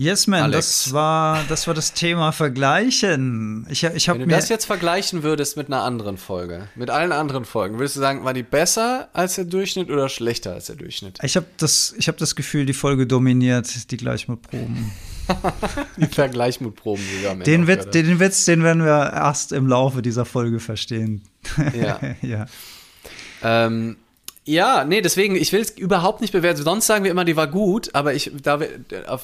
Yes, man, Alex. das war, das war das Thema Vergleichen. Ich, ich Wenn du das jetzt vergleichen würdest mit einer anderen Folge, mit allen anderen Folgen, würdest du sagen, war die besser als der Durchschnitt oder schlechter als der Durchschnitt? ich habe das, ich habe das Gefühl, die Folge dominiert die Gleichmutproben. Die Vergleichmutproben, Ende Den, Witz, den Witz, den werden wir erst im Laufe dieser Folge verstehen. Ja. ja. Ähm, ja, nee, deswegen, ich will es überhaupt nicht bewerten. Sonst sagen wir immer, die war gut, aber ich, da wir,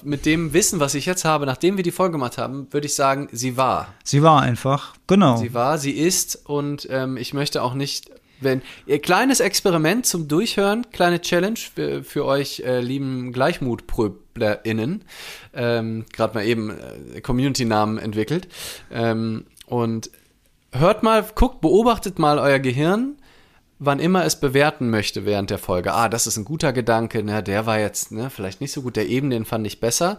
mit dem Wissen, was ich jetzt habe, nachdem wir die Folge gemacht haben, würde ich sagen, sie war. Sie war einfach, genau. Sie war, sie ist und ähm, ich möchte auch nicht, wenn ihr kleines Experiment zum Durchhören, kleine Challenge für, für euch äh, lieben GleichmutpröblerInnen, ähm, gerade mal eben äh, Community-Namen entwickelt ähm, und hört mal, guckt, beobachtet mal euer Gehirn, wann immer es bewerten möchte während der Folge. Ah, das ist ein guter Gedanke, ne, der war jetzt ne, vielleicht nicht so gut, der eben, den fand ich besser.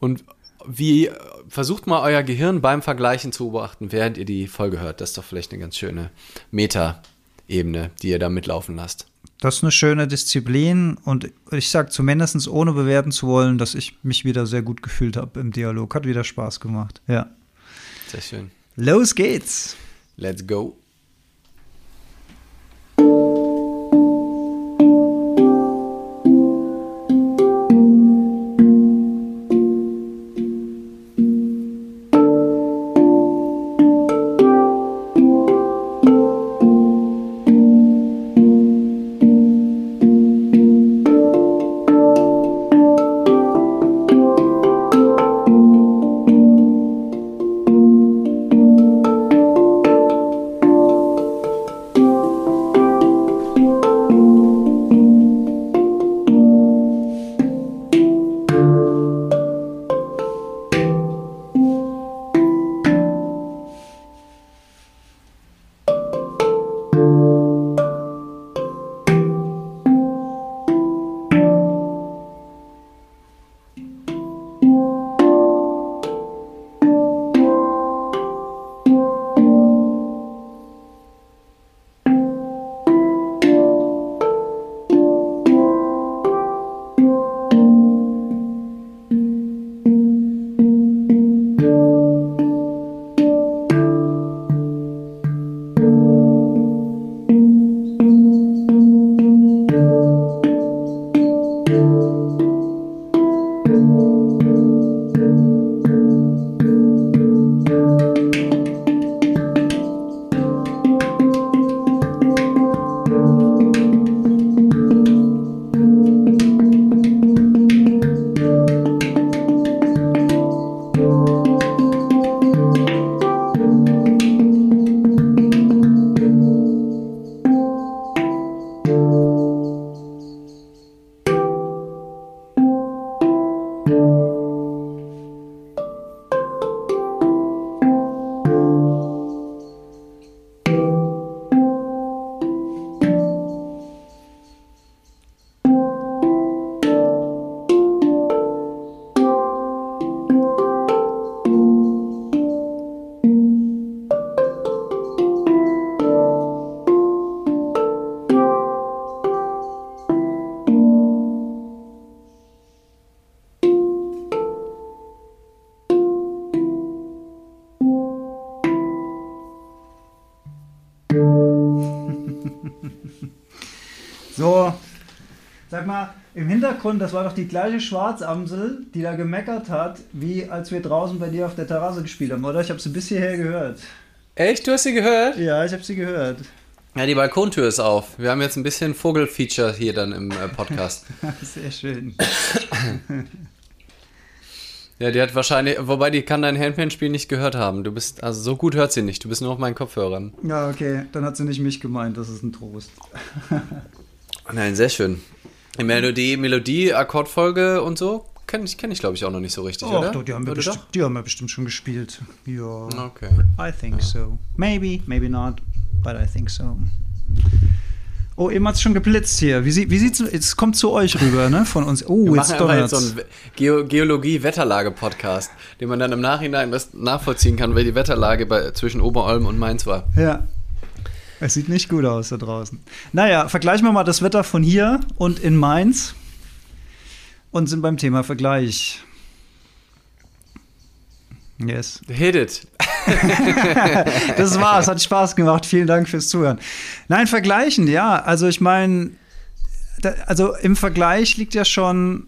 Und wie versucht mal euer Gehirn beim Vergleichen zu beobachten, während ihr die Folge hört. Das ist doch vielleicht eine ganz schöne Meta-Ebene, die ihr da mitlaufen lasst. Das ist eine schöne Disziplin und ich sage zumindest, ohne bewerten zu wollen, dass ich mich wieder sehr gut gefühlt habe im Dialog. Hat wieder Spaß gemacht. Ja. Sehr schön. Los geht's. Let's go. Hintergrund, das war doch die gleiche Schwarzamsel, die da gemeckert hat, wie als wir draußen bei dir auf der Terrasse gespielt haben, oder? Ich habe sie bis hierher gehört. Echt? Du hast sie gehört? Ja, ich habe sie gehört. Ja, die Balkontür ist auf. Wir haben jetzt ein bisschen Vogelfeature hier dann im äh, Podcast. Sehr schön. ja, die hat wahrscheinlich, wobei die kann dein Handpan-Spiel nicht gehört haben. Du bist, also so gut hört sie nicht. Du bist nur auf meinen Kopfhörern. Ja, okay, dann hat sie nicht mich gemeint, das ist ein Trost. Nein, sehr schön. Die Melodie, Melodie, Akkordfolge und so kenne ich, kenn ich glaube ich, auch noch nicht so richtig, Och, oder? doch, die, haben wir bestimmt, die haben wir bestimmt schon gespielt. Ja? Okay. I think so. Maybe, maybe not, but I think so. Oh, eben hat es schon geblitzt hier. Wie, sie, wie sieht's, es kommt zu euch rüber, ne, von uns. Oh, Wir jetzt machen einfach jetzt donnert's. so einen Geo Geologie-Wetterlage-Podcast, den man dann im Nachhinein nachvollziehen kann, weil die Wetterlage bei, zwischen Oberolm und Mainz war. Ja. Es sieht nicht gut aus da draußen. Naja, vergleichen wir mal das Wetter von hier und in Mainz und sind beim Thema Vergleich. Yes. Hit it. das war's, hat Spaß gemacht. Vielen Dank fürs Zuhören. Nein, vergleichen, ja. Also ich meine, also im Vergleich liegt ja schon,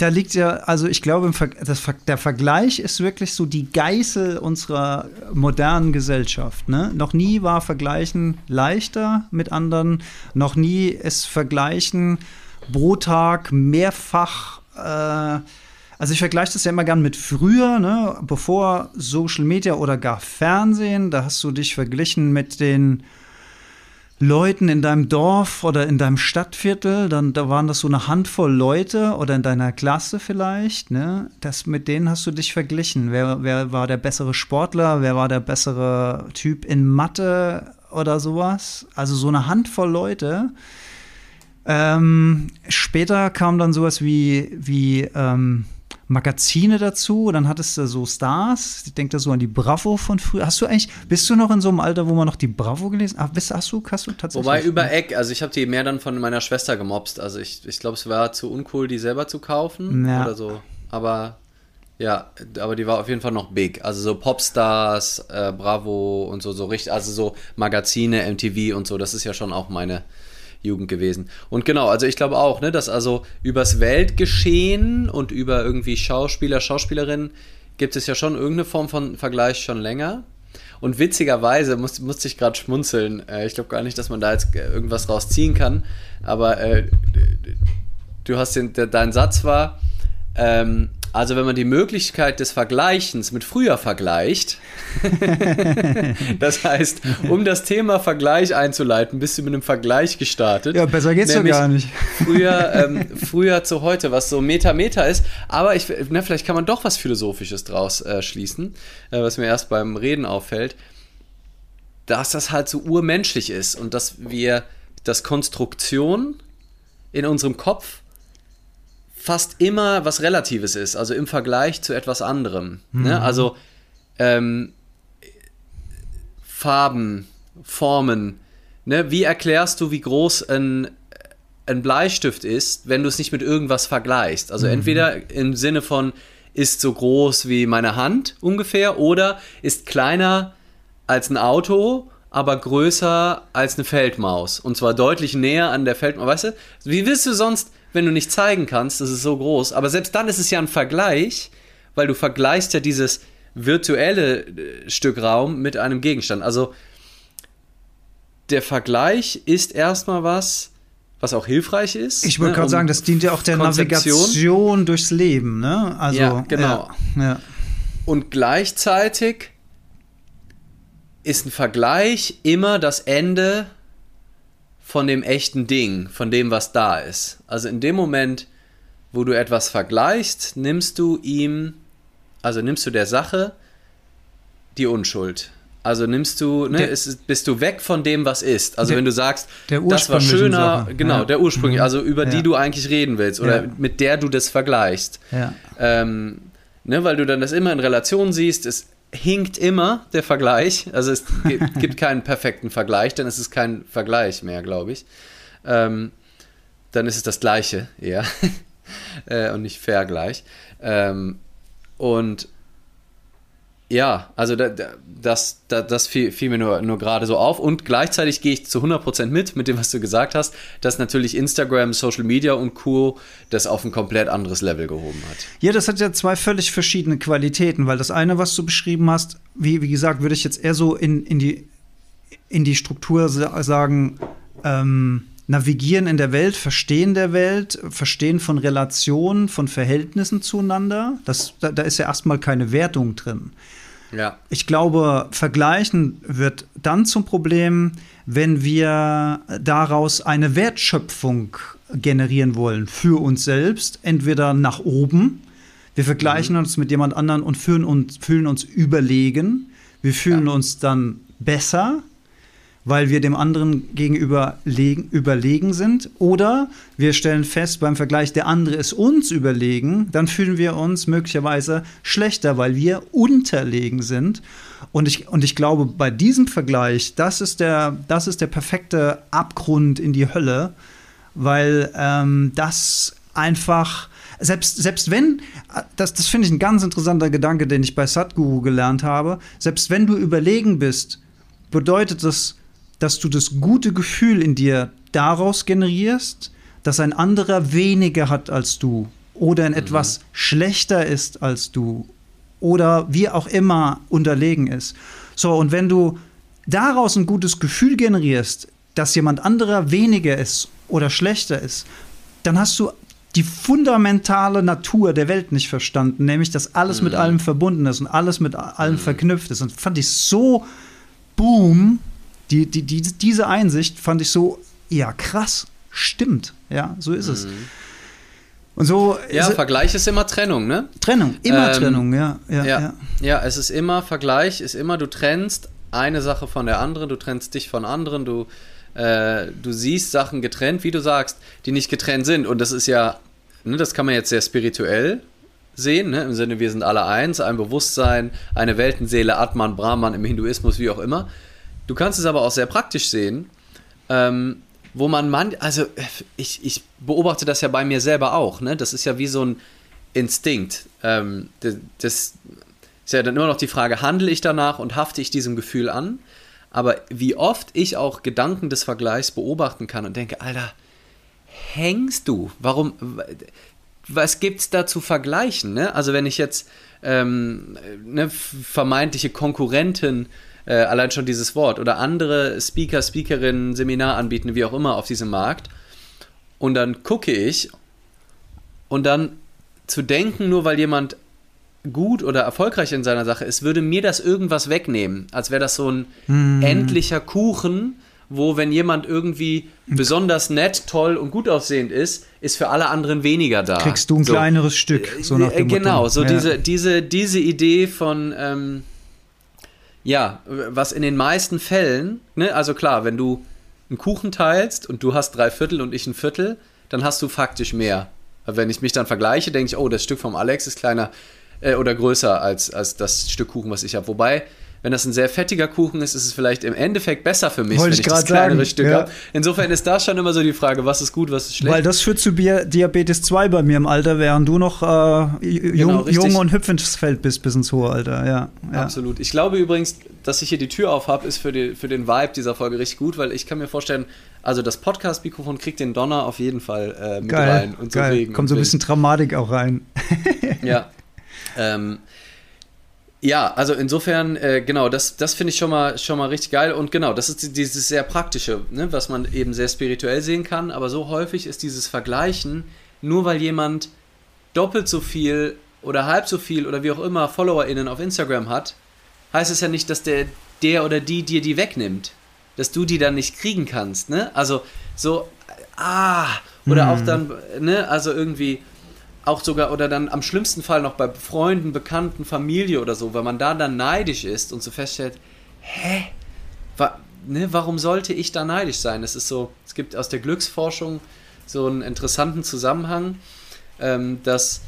da liegt ja, also ich glaube, das, der Vergleich ist wirklich so die Geißel unserer modernen Gesellschaft. Ne? Noch nie war Vergleichen leichter mit anderen, noch nie ist Vergleichen pro Tag mehrfach äh, also ich vergleiche das ja immer gern mit früher, ne? bevor Social Media oder gar Fernsehen. Da hast du dich verglichen mit den Leuten in deinem Dorf oder in deinem Stadtviertel, dann da waren das so eine Handvoll Leute oder in deiner Klasse vielleicht, ne? Das mit denen hast du dich verglichen. Wer, wer war der bessere Sportler, wer war der bessere Typ in Mathe oder sowas? Also so eine Handvoll Leute. Ähm, später kam dann sowas wie, wie ähm, Magazine dazu. Dann hattest du so Stars. Ich denke da so an die Bravo von früher. Hast du eigentlich, bist du noch in so einem Alter, wo man noch die Bravo gelesen hat? Hast, hast, du, hast du tatsächlich? Wobei über Eck, also ich habe die mehr dann von meiner Schwester gemobst. Also ich, ich glaube, es war zu uncool, die selber zu kaufen ja. oder so. Aber ja, aber die war auf jeden Fall noch big. Also so Popstars, äh, Bravo und so, so richtig, also so Magazine, MTV und so, das ist ja schon auch meine, Jugend gewesen. Und genau, also ich glaube auch, ne, dass also übers Weltgeschehen und über irgendwie Schauspieler, Schauspielerinnen gibt es ja schon irgendeine Form von Vergleich schon länger. Und witzigerweise muss, musste ich gerade schmunzeln. Äh, ich glaube gar nicht, dass man da jetzt irgendwas rausziehen kann. Aber äh, du hast den, der, dein Satz war, ähm, also wenn man die Möglichkeit des Vergleichens mit früher vergleicht, das heißt, um das Thema Vergleich einzuleiten, bist du mit einem Vergleich gestartet. Ja, besser geht's doch gar nicht. früher, ähm, früher zu heute, was so Meta-Meta ist. Aber ich, na, vielleicht kann man doch was Philosophisches draus äh, schließen, äh, was mir erst beim Reden auffällt, dass das halt so urmenschlich ist und dass wir, dass Konstruktion in unserem Kopf fast immer was Relatives ist, also im Vergleich zu etwas anderem. Ne? Mhm. Ne? Also ähm, Farben, Formen. Ne? Wie erklärst du, wie groß ein, ein Bleistift ist, wenn du es nicht mit irgendwas vergleichst? Also mhm. entweder im Sinne von ist so groß wie meine Hand ungefähr oder ist kleiner als ein Auto, aber größer als eine Feldmaus. Und zwar deutlich näher an der Feldmaus. Weißt du, wie willst du sonst wenn du nicht zeigen kannst, das ist so groß. Aber selbst dann ist es ja ein Vergleich, weil du vergleichst ja dieses virtuelle äh, Stück Raum mit einem Gegenstand. Also der Vergleich ist erstmal was, was auch hilfreich ist. Ich wollte ne, gerade um sagen, das dient ja auch der Navigation durchs Leben, ne? Also, ja, genau. Ja, ja. Und gleichzeitig ist ein Vergleich immer das Ende von dem echten Ding, von dem, was da ist. Also in dem Moment, wo du etwas vergleichst, nimmst du ihm, also nimmst du der Sache die Unschuld. Also nimmst du, ne, der, ist, bist du weg von dem, was ist. Also der, wenn du sagst, das war schöner, Sache. genau, ja. der ursprünglich, mhm. also über ja. die du eigentlich reden willst oder ja. mit der du das vergleichst. Ähm, ne, weil du dann das immer in Relation siehst, ist hinkt immer der Vergleich. Also es gibt keinen perfekten Vergleich, denn es ist kein Vergleich mehr, glaube ich. Ähm, dann ist es das Gleiche eher äh, und nicht Vergleich. Ähm, und ja, also da, das, da, das fiel, fiel, mir nur, nur gerade so auf. Und gleichzeitig gehe ich zu 100% mit, mit dem, was du gesagt hast, dass natürlich Instagram, Social Media und Co. das auf ein komplett anderes Level gehoben hat. Ja, das hat ja zwei völlig verschiedene Qualitäten, weil das eine, was du beschrieben hast, wie, wie gesagt, würde ich jetzt eher so in, in, die, in die Struktur sagen, ähm, navigieren in der Welt, verstehen der Welt, verstehen von Relationen, von Verhältnissen zueinander. Das, da, da ist ja erstmal keine Wertung drin. Ja. Ich glaube, vergleichen wird dann zum Problem, wenn wir daraus eine Wertschöpfung generieren wollen für uns selbst, entweder nach oben. Wir vergleichen mhm. uns mit jemand anderem und fühlen uns, fühlen uns überlegen. Wir fühlen ja. uns dann besser, weil wir dem anderen gegenüber überlegen sind. Oder wir stellen fest beim Vergleich, der andere ist uns überlegen, dann fühlen wir uns möglicherweise schlechter, weil wir unterlegen sind. Und ich, und ich glaube, bei diesem Vergleich, das ist der, das ist der perfekte Abgrund in die Hölle, weil ähm, das einfach selbst, selbst wenn, das, das finde ich ein ganz interessanter Gedanke, den ich bei Sadhguru gelernt habe, selbst wenn du überlegen bist, bedeutet das, dass du das gute Gefühl in dir daraus generierst, dass ein anderer weniger hat als du oder in mhm. etwas schlechter ist als du oder wie auch immer unterlegen ist. So, und wenn du daraus ein gutes Gefühl generierst, dass jemand anderer weniger ist oder schlechter ist, dann hast du die fundamentale Natur der Welt nicht verstanden, nämlich dass alles mhm. mit allem verbunden ist und alles mit allem mhm. verknüpft ist. Und fand ich so boom, die, die, die, diese Einsicht fand ich so, ja, krass, stimmt. Ja, so ist mhm. es. Und so. Ja, ist Vergleich ist immer Trennung, ne? Trennung, immer ähm, Trennung, ja ja, ja ja, ja. es ist immer Vergleich, ist immer, du trennst eine Sache von der anderen, du trennst dich von anderen, du äh, du siehst Sachen getrennt, wie du sagst, die nicht getrennt sind. Und das ist ja, ne, das kann man jetzt sehr spirituell sehen, ne, im Sinne, wir sind alle eins, ein Bewusstsein, eine Weltenseele, Atman, Brahman im Hinduismus, wie auch immer. Du kannst es aber auch sehr praktisch sehen, ähm, wo man man, also ich, ich beobachte das ja bei mir selber auch, ne? Das ist ja wie so ein Instinkt. Ähm, das, das ist ja dann immer noch die Frage, handle ich danach und hafte ich diesem Gefühl an? Aber wie oft ich auch Gedanken des Vergleichs beobachten kann und denke, Alter, hängst du? Warum? Was gibt's da zu vergleichen? Ne? Also wenn ich jetzt ähm, ne, vermeintliche Konkurrenten äh, allein schon dieses Wort oder andere Speaker, Speakerinnen, Seminar anbieten, wie auch immer auf diesem Markt. Und dann gucke ich und dann zu denken, nur weil jemand gut oder erfolgreich in seiner Sache ist, würde mir das irgendwas wegnehmen. Als wäre das so ein mm. endlicher Kuchen, wo wenn jemand irgendwie besonders nett, toll und gut aussehend ist, ist für alle anderen weniger da. Kriegst du ein so. kleineres Stück. So nach dem genau, Motto. so ja. diese, diese, diese Idee von, ähm, ja, was in den meisten Fällen, ne, also klar, wenn du einen Kuchen teilst und du hast drei Viertel und ich ein Viertel, dann hast du faktisch mehr. Wenn ich mich dann vergleiche, denke ich, oh, das Stück vom Alex ist kleiner äh, oder größer als, als das Stück Kuchen, was ich habe. Wobei, wenn das ein sehr fettiger Kuchen ist, ist es vielleicht im Endeffekt besser für mich, Wollte wenn ich, ich das kleinere sagen, Stück ja. habe. Insofern ist das schon immer so die Frage, was ist gut, was ist schlecht. Weil das führt zu Diabetes 2 bei mir im Alter, während du noch äh, jung, genau, jung, und hüpfendes Feld bist bis ins hohe Alter. Ja, ja. Absolut. Ich glaube übrigens, dass ich hier die Tür auf habe, ist für, die, für den Vibe dieser Folge richtig gut, weil ich kann mir vorstellen, also das Podcast-Mikrofon kriegt den Donner auf jeden Fall äh, mit geil, rein und so geil. Kommt so ein bisschen Dramatik auch rein. ja. Ähm, ja, also insofern, äh, genau, das, das finde ich schon mal, schon mal richtig geil. Und genau, das ist dieses sehr praktische, ne, was man eben sehr spirituell sehen kann. Aber so häufig ist dieses Vergleichen, nur weil jemand doppelt so viel oder halb so viel oder wie auch immer FollowerInnen auf Instagram hat, heißt es ja nicht, dass der, der oder die dir die wegnimmt. Dass du die dann nicht kriegen kannst, ne? Also so, ah, oder mhm. auch dann, ne, also irgendwie auch sogar oder dann am schlimmsten Fall noch bei Freunden, Bekannten, Familie oder so, weil man da dann neidisch ist und so feststellt, hä? Wa ne, warum sollte ich da neidisch sein? Es ist so, es gibt aus der Glücksforschung so einen interessanten Zusammenhang, ähm, dass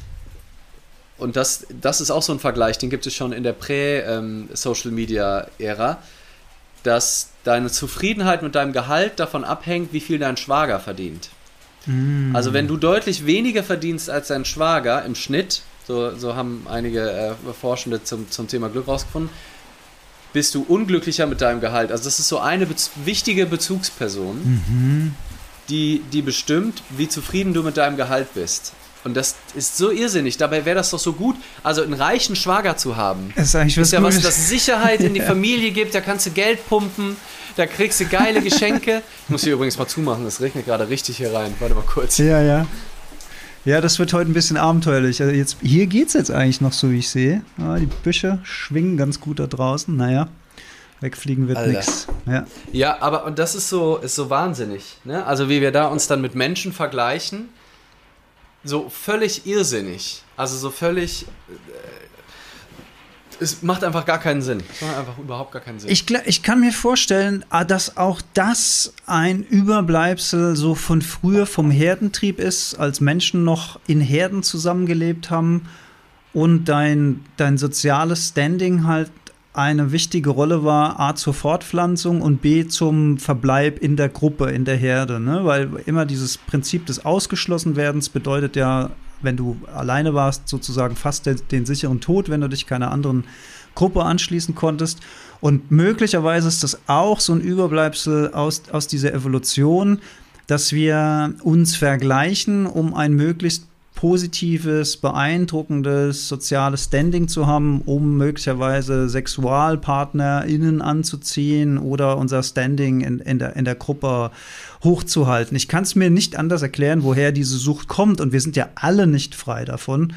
und das, das ist auch so ein Vergleich, den gibt es schon in der Prä-Social-Media-Ära, ähm, dass deine Zufriedenheit mit deinem Gehalt davon abhängt, wie viel dein Schwager verdient. Mm. Also wenn du deutlich weniger verdienst als dein Schwager im Schnitt, so, so haben einige äh, Forschende zum, zum Thema Glück rausgefunden, bist du unglücklicher mit deinem Gehalt. Also das ist so eine bez wichtige Bezugsperson, mhm. die, die bestimmt, wie zufrieden du mit deinem Gehalt bist. Und das ist so irrsinnig. Dabei wäre das doch so gut, also einen reichen Schwager zu haben. Das ist eigentlich was ist ja was, das Sicherheit in die. Familie gibt. Da kannst du Geld pumpen, da kriegst du geile Geschenke. Ich muss hier übrigens mal zumachen, es regnet gerade richtig hier rein. Warte mal kurz. Ja, ja. Ja, das wird heute ein bisschen abenteuerlich. Also jetzt, hier geht es jetzt eigentlich noch so, wie ich sehe. Ja, die Büsche schwingen ganz gut da draußen. Naja, wegfliegen wird nichts. Ja. ja, aber und das ist so, ist so wahnsinnig. Ne? Also wie wir da uns dann mit Menschen vergleichen so völlig irrsinnig. Also so völlig. Es macht einfach gar keinen Sinn. Es macht einfach überhaupt gar keinen Sinn. Ich, ich kann mir vorstellen, ah, dass auch das ein Überbleibsel so von früher vom Herdentrieb ist, als Menschen noch in Herden zusammengelebt haben und dein, dein soziales Standing halt eine wichtige Rolle war, A zur Fortpflanzung und B zum Verbleib in der Gruppe, in der Herde. Ne? Weil immer dieses Prinzip des Ausgeschlossenwerdens bedeutet ja wenn du alleine warst, sozusagen fast den, den sicheren Tod, wenn du dich keiner anderen Gruppe anschließen konntest. Und möglicherweise ist das auch so ein Überbleibsel aus, aus dieser Evolution, dass wir uns vergleichen, um ein möglichst positives, beeindruckendes soziales Standing zu haben, um möglicherweise SexualpartnerInnen anzuziehen oder unser Standing in, in, der, in der Gruppe hochzuhalten. Ich kann es mir nicht anders erklären, woher diese Sucht kommt und wir sind ja alle nicht frei davon.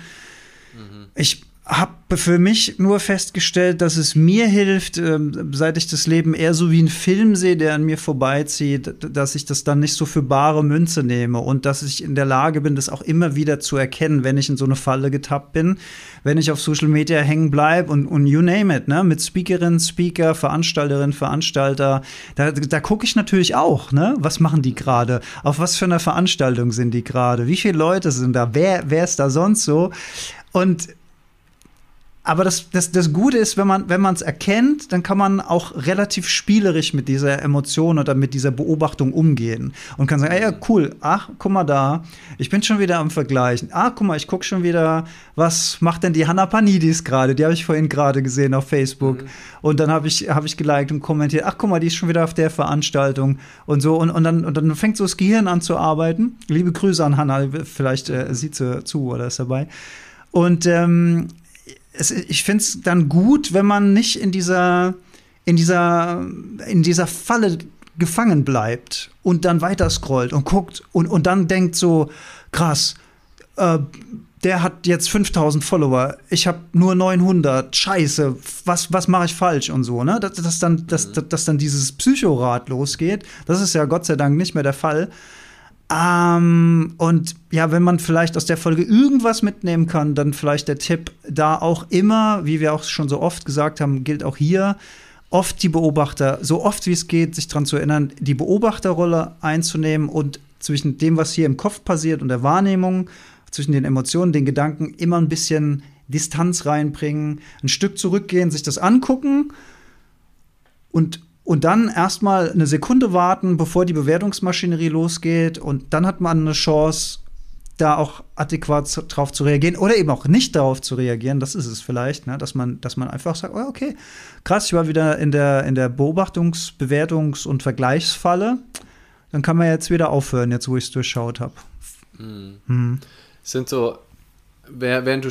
Mhm. Ich habe für mich nur festgestellt, dass es mir hilft, ähm, seit ich das Leben eher so wie ein Film sehe, der an mir vorbeizieht, dass ich das dann nicht so für bare Münze nehme und dass ich in der Lage bin, das auch immer wieder zu erkennen, wenn ich in so eine Falle getappt bin, wenn ich auf Social Media hängen bleibe und, und you name it, ne, mit Speakerinnen, Speaker, Veranstalterinnen, Veranstalter, da, da gucke ich natürlich auch, ne, was machen die gerade, auf was für einer Veranstaltung sind die gerade, wie viele Leute sind da, wer, wer ist da sonst so? Und aber das, das, das Gute ist, wenn man wenn es erkennt, dann kann man auch relativ spielerisch mit dieser Emotion oder mit dieser Beobachtung umgehen und kann sagen, ah, ja, cool, ach, guck mal da, ich bin schon wieder am Vergleichen. Ah, guck mal, ich gucke schon wieder, was macht denn die Hanna Panidis gerade? Die habe ich vorhin gerade gesehen auf Facebook. Mhm. Und dann habe ich, hab ich geliked und kommentiert, ach, guck mal, die ist schon wieder auf der Veranstaltung und so. Und, und, dann, und dann fängt so das Gehirn an zu arbeiten. Liebe Grüße an Hanna, vielleicht äh, sieht sie zu oder ist dabei. Und ähm, es, ich finde es dann gut, wenn man nicht in dieser, in dieser, in dieser Falle gefangen bleibt und dann weiter scrollt und guckt und, und dann denkt so, krass, äh, der hat jetzt 5000 Follower, ich habe nur 900, scheiße, was, was mache ich falsch und so, ne? Dass, dass, dann, dass, mhm. dass dann dieses Psychorad losgeht, das ist ja Gott sei Dank nicht mehr der Fall. Ähm, und ja, wenn man vielleicht aus der Folge irgendwas mitnehmen kann, dann vielleicht der Tipp, da auch immer, wie wir auch schon so oft gesagt haben, gilt auch hier, oft die Beobachter, so oft wie es geht, sich daran zu erinnern, die Beobachterrolle einzunehmen und zwischen dem, was hier im Kopf passiert und der Wahrnehmung, zwischen den Emotionen, den Gedanken, immer ein bisschen Distanz reinbringen, ein Stück zurückgehen, sich das angucken und und dann erstmal eine Sekunde warten, bevor die Bewertungsmaschinerie losgeht und dann hat man eine Chance, da auch adäquat drauf zu reagieren oder eben auch nicht darauf zu reagieren, das ist es vielleicht, ne? dass, man, dass man einfach sagt, oh, okay, krass, ich war wieder in der, in der Beobachtungs-, Bewertungs- und Vergleichsfalle, dann kann man jetzt wieder aufhören, jetzt wo ich es durchschaut habe. Mhm. Mhm. Sind so, während du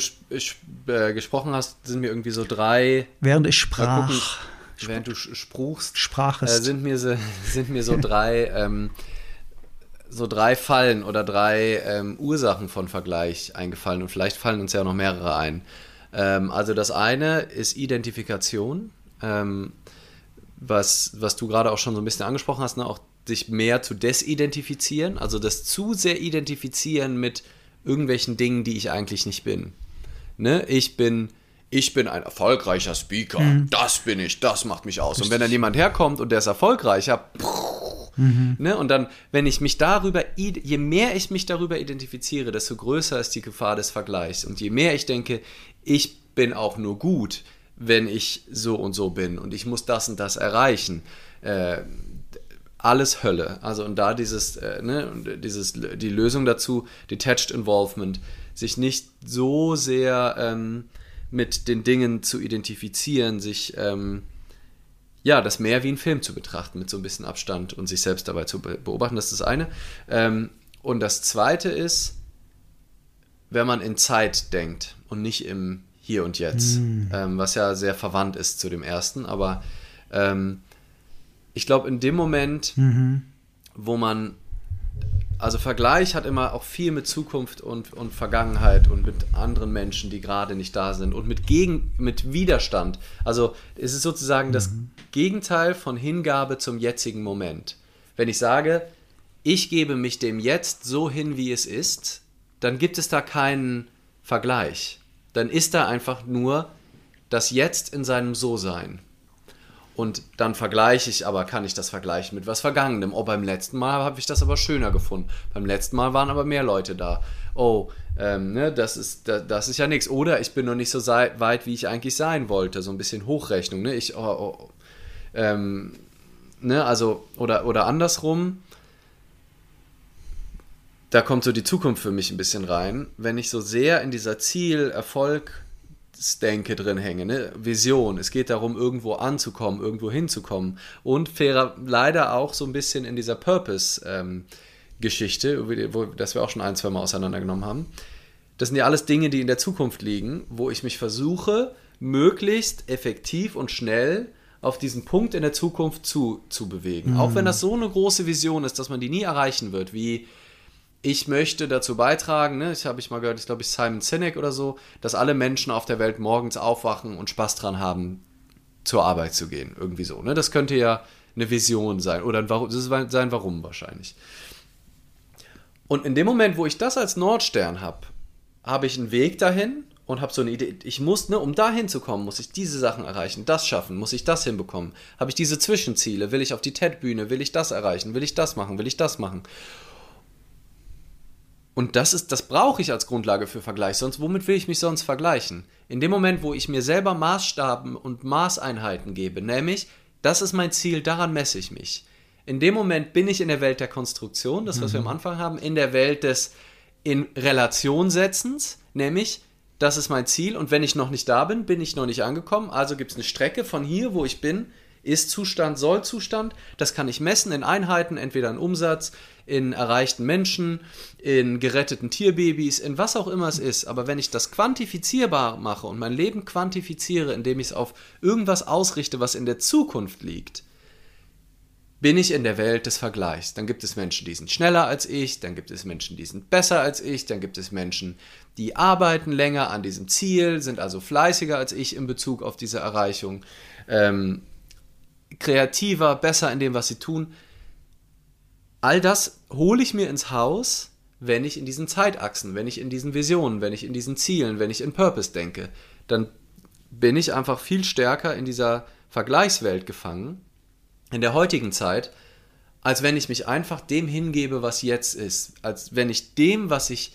äh, gesprochen hast, sind mir irgendwie so drei. Während ich sprach während du spruchst, äh, sind, mir so, sind mir so drei, ähm, so drei Fallen oder drei ähm, Ursachen von Vergleich eingefallen und vielleicht fallen uns ja noch mehrere ein. Ähm, also das eine ist Identifikation, ähm, was, was du gerade auch schon so ein bisschen angesprochen hast, ne? auch sich mehr zu desidentifizieren, also das zu sehr identifizieren mit irgendwelchen Dingen, die ich eigentlich nicht bin. Ne? Ich bin ich bin ein erfolgreicher Speaker, mhm. das bin ich, das macht mich aus. Und wenn dann jemand herkommt und der ist erfolgreicher, mhm. ne, und dann, wenn ich mich darüber, je mehr ich mich darüber identifiziere, desto größer ist die Gefahr des Vergleichs. Und je mehr ich denke, ich bin auch nur gut, wenn ich so und so bin und ich muss das und das erreichen. Äh, alles Hölle. Also und da dieses, äh, ne, dieses, die Lösung dazu, Detached Involvement, sich nicht so sehr ähm, mit den Dingen zu identifizieren, sich ähm, ja, das mehr wie ein Film zu betrachten, mit so ein bisschen Abstand und sich selbst dabei zu beobachten, das ist das eine. Ähm, und das zweite ist, wenn man in Zeit denkt und nicht im Hier und Jetzt, mm. ähm, was ja sehr verwandt ist zu dem ersten, aber ähm, ich glaube, in dem Moment, mhm. wo man also Vergleich hat immer auch viel mit Zukunft und, und Vergangenheit und mit anderen Menschen, die gerade nicht da sind und mit, Gegen, mit Widerstand. Also es ist sozusagen mhm. das Gegenteil von Hingabe zum jetzigen Moment. Wenn ich sage, ich gebe mich dem Jetzt so hin, wie es ist, dann gibt es da keinen Vergleich. Dann ist da einfach nur das Jetzt in seinem So-Sein. Und dann vergleiche ich aber, kann ich das vergleichen mit was Vergangenem. Oh, beim letzten Mal habe ich das aber schöner gefunden. Beim letzten Mal waren aber mehr Leute da. Oh, ähm, ne, das, ist, das, das ist ja nichts. Oder ich bin noch nicht so weit, wie ich eigentlich sein wollte. So ein bisschen Hochrechnung. Ne? Ich, oh, oh, ähm, ne, also, oder, oder andersrum. da kommt so die Zukunft für mich ein bisschen rein, wenn ich so sehr in dieser Ziel, Erfolg, Denke drin hänge, ne? Vision. Es geht darum, irgendwo anzukommen, irgendwo hinzukommen. Und fairer, leider auch so ein bisschen in dieser Purpose-Geschichte, ähm, das wir auch schon ein, zwei Mal auseinandergenommen haben. Das sind ja alles Dinge, die in der Zukunft liegen, wo ich mich versuche, möglichst effektiv und schnell auf diesen Punkt in der Zukunft zu, zu bewegen. Mhm. Auch wenn das so eine große Vision ist, dass man die nie erreichen wird, wie ich möchte dazu beitragen, ne, ich habe ich mal gehört, ich glaube ich Simon Sinek oder so, dass alle Menschen auf der Welt morgens aufwachen und Spaß dran haben, zur Arbeit zu gehen. Irgendwie so. Ne? Das könnte ja eine Vision sein oder ein Warum, das ist sein Warum wahrscheinlich. Und in dem Moment, wo ich das als Nordstern habe, habe ich einen Weg dahin und habe so eine Idee. Ich muss, ne, um dahin zu kommen, muss ich diese Sachen erreichen, das schaffen, muss ich das hinbekommen. Habe ich diese Zwischenziele? Will ich auf die TED-Bühne? Will ich das erreichen? Will ich das machen? Will ich das machen? Und das ist, das brauche ich als Grundlage für Vergleich. Sonst, womit will ich mich sonst vergleichen? In dem Moment, wo ich mir selber Maßstaben und Maßeinheiten gebe, nämlich, das ist mein Ziel, daran messe ich mich. In dem Moment bin ich in der Welt der Konstruktion, das, was mhm. wir am Anfang haben, in der Welt des in Relation setzens, nämlich, das ist mein Ziel und wenn ich noch nicht da bin, bin ich noch nicht angekommen. Also gibt es eine Strecke von hier, wo ich bin, ist-Zustand, Soll-Zustand. Das kann ich messen in Einheiten, entweder in Umsatz, in erreichten Menschen, in geretteten Tierbabys, in was auch immer es ist. Aber wenn ich das quantifizierbar mache und mein Leben quantifiziere, indem ich es auf irgendwas ausrichte, was in der Zukunft liegt, bin ich in der Welt des Vergleichs. Dann gibt es Menschen, die sind schneller als ich, dann gibt es Menschen, die sind besser als ich, dann gibt es Menschen, die arbeiten länger an diesem Ziel, sind also fleißiger als ich in Bezug auf diese Erreichung. Ähm, kreativer, besser in dem, was sie tun. All das hole ich mir ins Haus, wenn ich in diesen Zeitachsen, wenn ich in diesen Visionen, wenn ich in diesen Zielen, wenn ich in Purpose denke. Dann bin ich einfach viel stärker in dieser Vergleichswelt gefangen, in der heutigen Zeit, als wenn ich mich einfach dem hingebe, was jetzt ist. Als wenn ich dem, was ich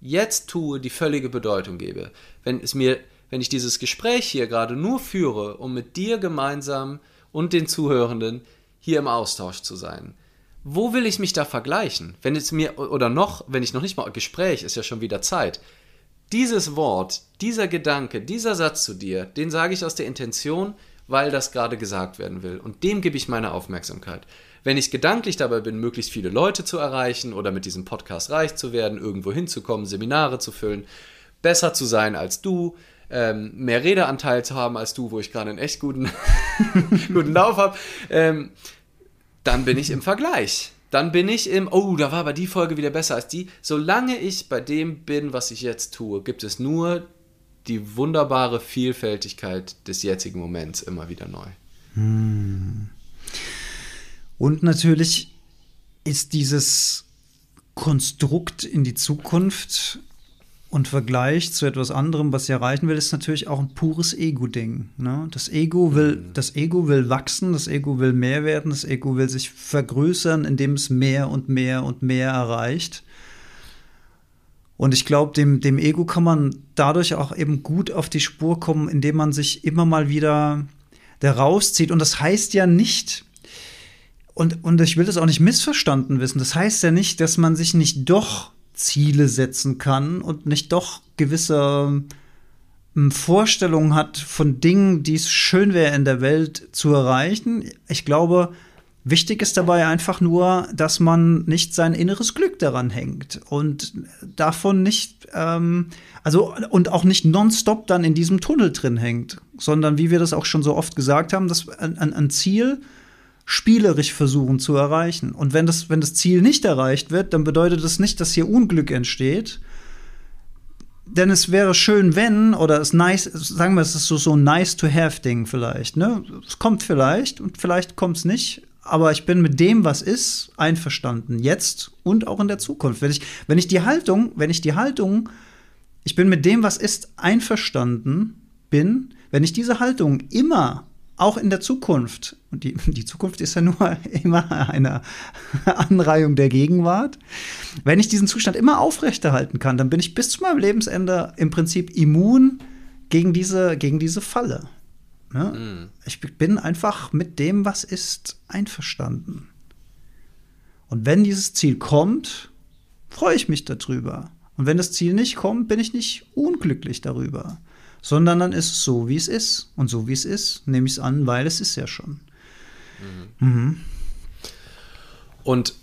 jetzt tue, die völlige Bedeutung gebe. Wenn es mir, wenn ich dieses Gespräch hier gerade nur führe, um mit dir gemeinsam und den Zuhörenden hier im Austausch zu sein. Wo will ich mich da vergleichen? Wenn es mir, oder noch, wenn ich noch nicht mal, Gespräch ist ja schon wieder Zeit. Dieses Wort, dieser Gedanke, dieser Satz zu dir, den sage ich aus der Intention, weil das gerade gesagt werden will. Und dem gebe ich meine Aufmerksamkeit. Wenn ich gedanklich dabei bin, möglichst viele Leute zu erreichen oder mit diesem Podcast reich zu werden, irgendwo hinzukommen, Seminare zu füllen, besser zu sein als du, ähm, mehr Redeanteil zu haben als du, wo ich gerade einen echt guten, guten Lauf habe, ähm, dann bin ich im Vergleich. Dann bin ich im, oh, da war aber die Folge wieder besser als die. Solange ich bei dem bin, was ich jetzt tue, gibt es nur die wunderbare Vielfältigkeit des jetzigen Moments immer wieder neu. Hm. Und natürlich ist dieses Konstrukt in die Zukunft und Vergleich zu etwas anderem, was sie erreichen will, ist natürlich auch ein pures Ego-Ding. Ne? Das Ego will, mhm. das Ego will wachsen, das Ego will mehr werden, das Ego will sich vergrößern, indem es mehr und mehr und mehr erreicht. Und ich glaube, dem, dem Ego kann man dadurch auch eben gut auf die Spur kommen, indem man sich immer mal wieder da rauszieht. Und das heißt ja nicht, und, und ich will das auch nicht missverstanden wissen, das heißt ja nicht, dass man sich nicht doch Ziele setzen kann und nicht doch gewisse ähm, Vorstellungen hat von Dingen, die es schön wäre in der Welt zu erreichen. Ich glaube, wichtig ist dabei einfach nur, dass man nicht sein inneres Glück daran hängt und davon nicht, ähm, also und auch nicht nonstop dann in diesem Tunnel drin hängt, sondern wie wir das auch schon so oft gesagt haben, dass ein, ein Ziel spielerisch versuchen zu erreichen. Und wenn das, wenn das Ziel nicht erreicht wird, dann bedeutet das nicht, dass hier Unglück entsteht. Denn es wäre schön, wenn, oder es nice, sagen wir, es ist so, so ein nice-to-have-Ding vielleicht. Ne? Es kommt vielleicht und vielleicht kommt es nicht. Aber ich bin mit dem, was ist, einverstanden. Jetzt und auch in der Zukunft. Wenn ich, wenn ich die Haltung, wenn ich die Haltung, ich bin mit dem, was ist, einverstanden bin, wenn ich diese Haltung immer auch in der Zukunft, und die, die Zukunft ist ja nur immer eine Anreihung der Gegenwart, wenn ich diesen Zustand immer aufrechterhalten kann, dann bin ich bis zu meinem Lebensende im Prinzip immun gegen diese, gegen diese Falle. Ne? Mhm. Ich bin einfach mit dem, was ist, einverstanden. Und wenn dieses Ziel kommt, freue ich mich darüber. Und wenn das Ziel nicht kommt, bin ich nicht unglücklich darüber. Sondern dann ist es so, wie es ist. Und so wie es ist, nehme ich es an, weil es ist ja schon. Mhm. Mhm. Und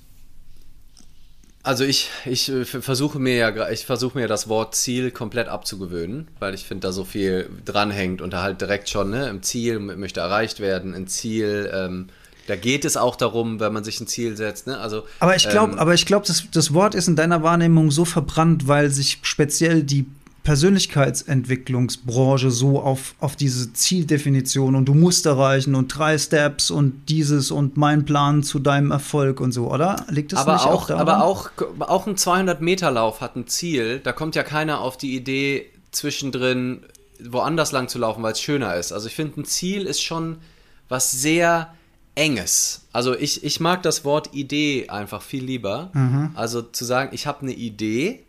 also ich, ich äh, versuche mir ja, ich versuche mir das Wort Ziel komplett abzugewöhnen, weil ich finde, da so viel dranhängt und da halt direkt schon, ne, im Ziel möchte erreicht werden, ein Ziel, ähm, da geht es auch darum, wenn man sich ein Ziel setzt. Ne? Also, aber ich glaube, ähm, aber ich glaube, das, das Wort ist in deiner Wahrnehmung so verbrannt, weil sich speziell die Persönlichkeitsentwicklungsbranche so auf, auf diese Zieldefinition und du musst erreichen und drei Steps und dieses und mein Plan zu deinem Erfolg und so, oder? Liegt es aber nicht auch, auch daran? Aber auch, auch ein 200-Meter-Lauf hat ein Ziel. Da kommt ja keiner auf die Idee, zwischendrin woanders lang zu laufen, weil es schöner ist. Also ich finde, ein Ziel ist schon was sehr Enges. Also ich, ich mag das Wort Idee einfach viel lieber. Mhm. Also zu sagen, ich habe eine Idee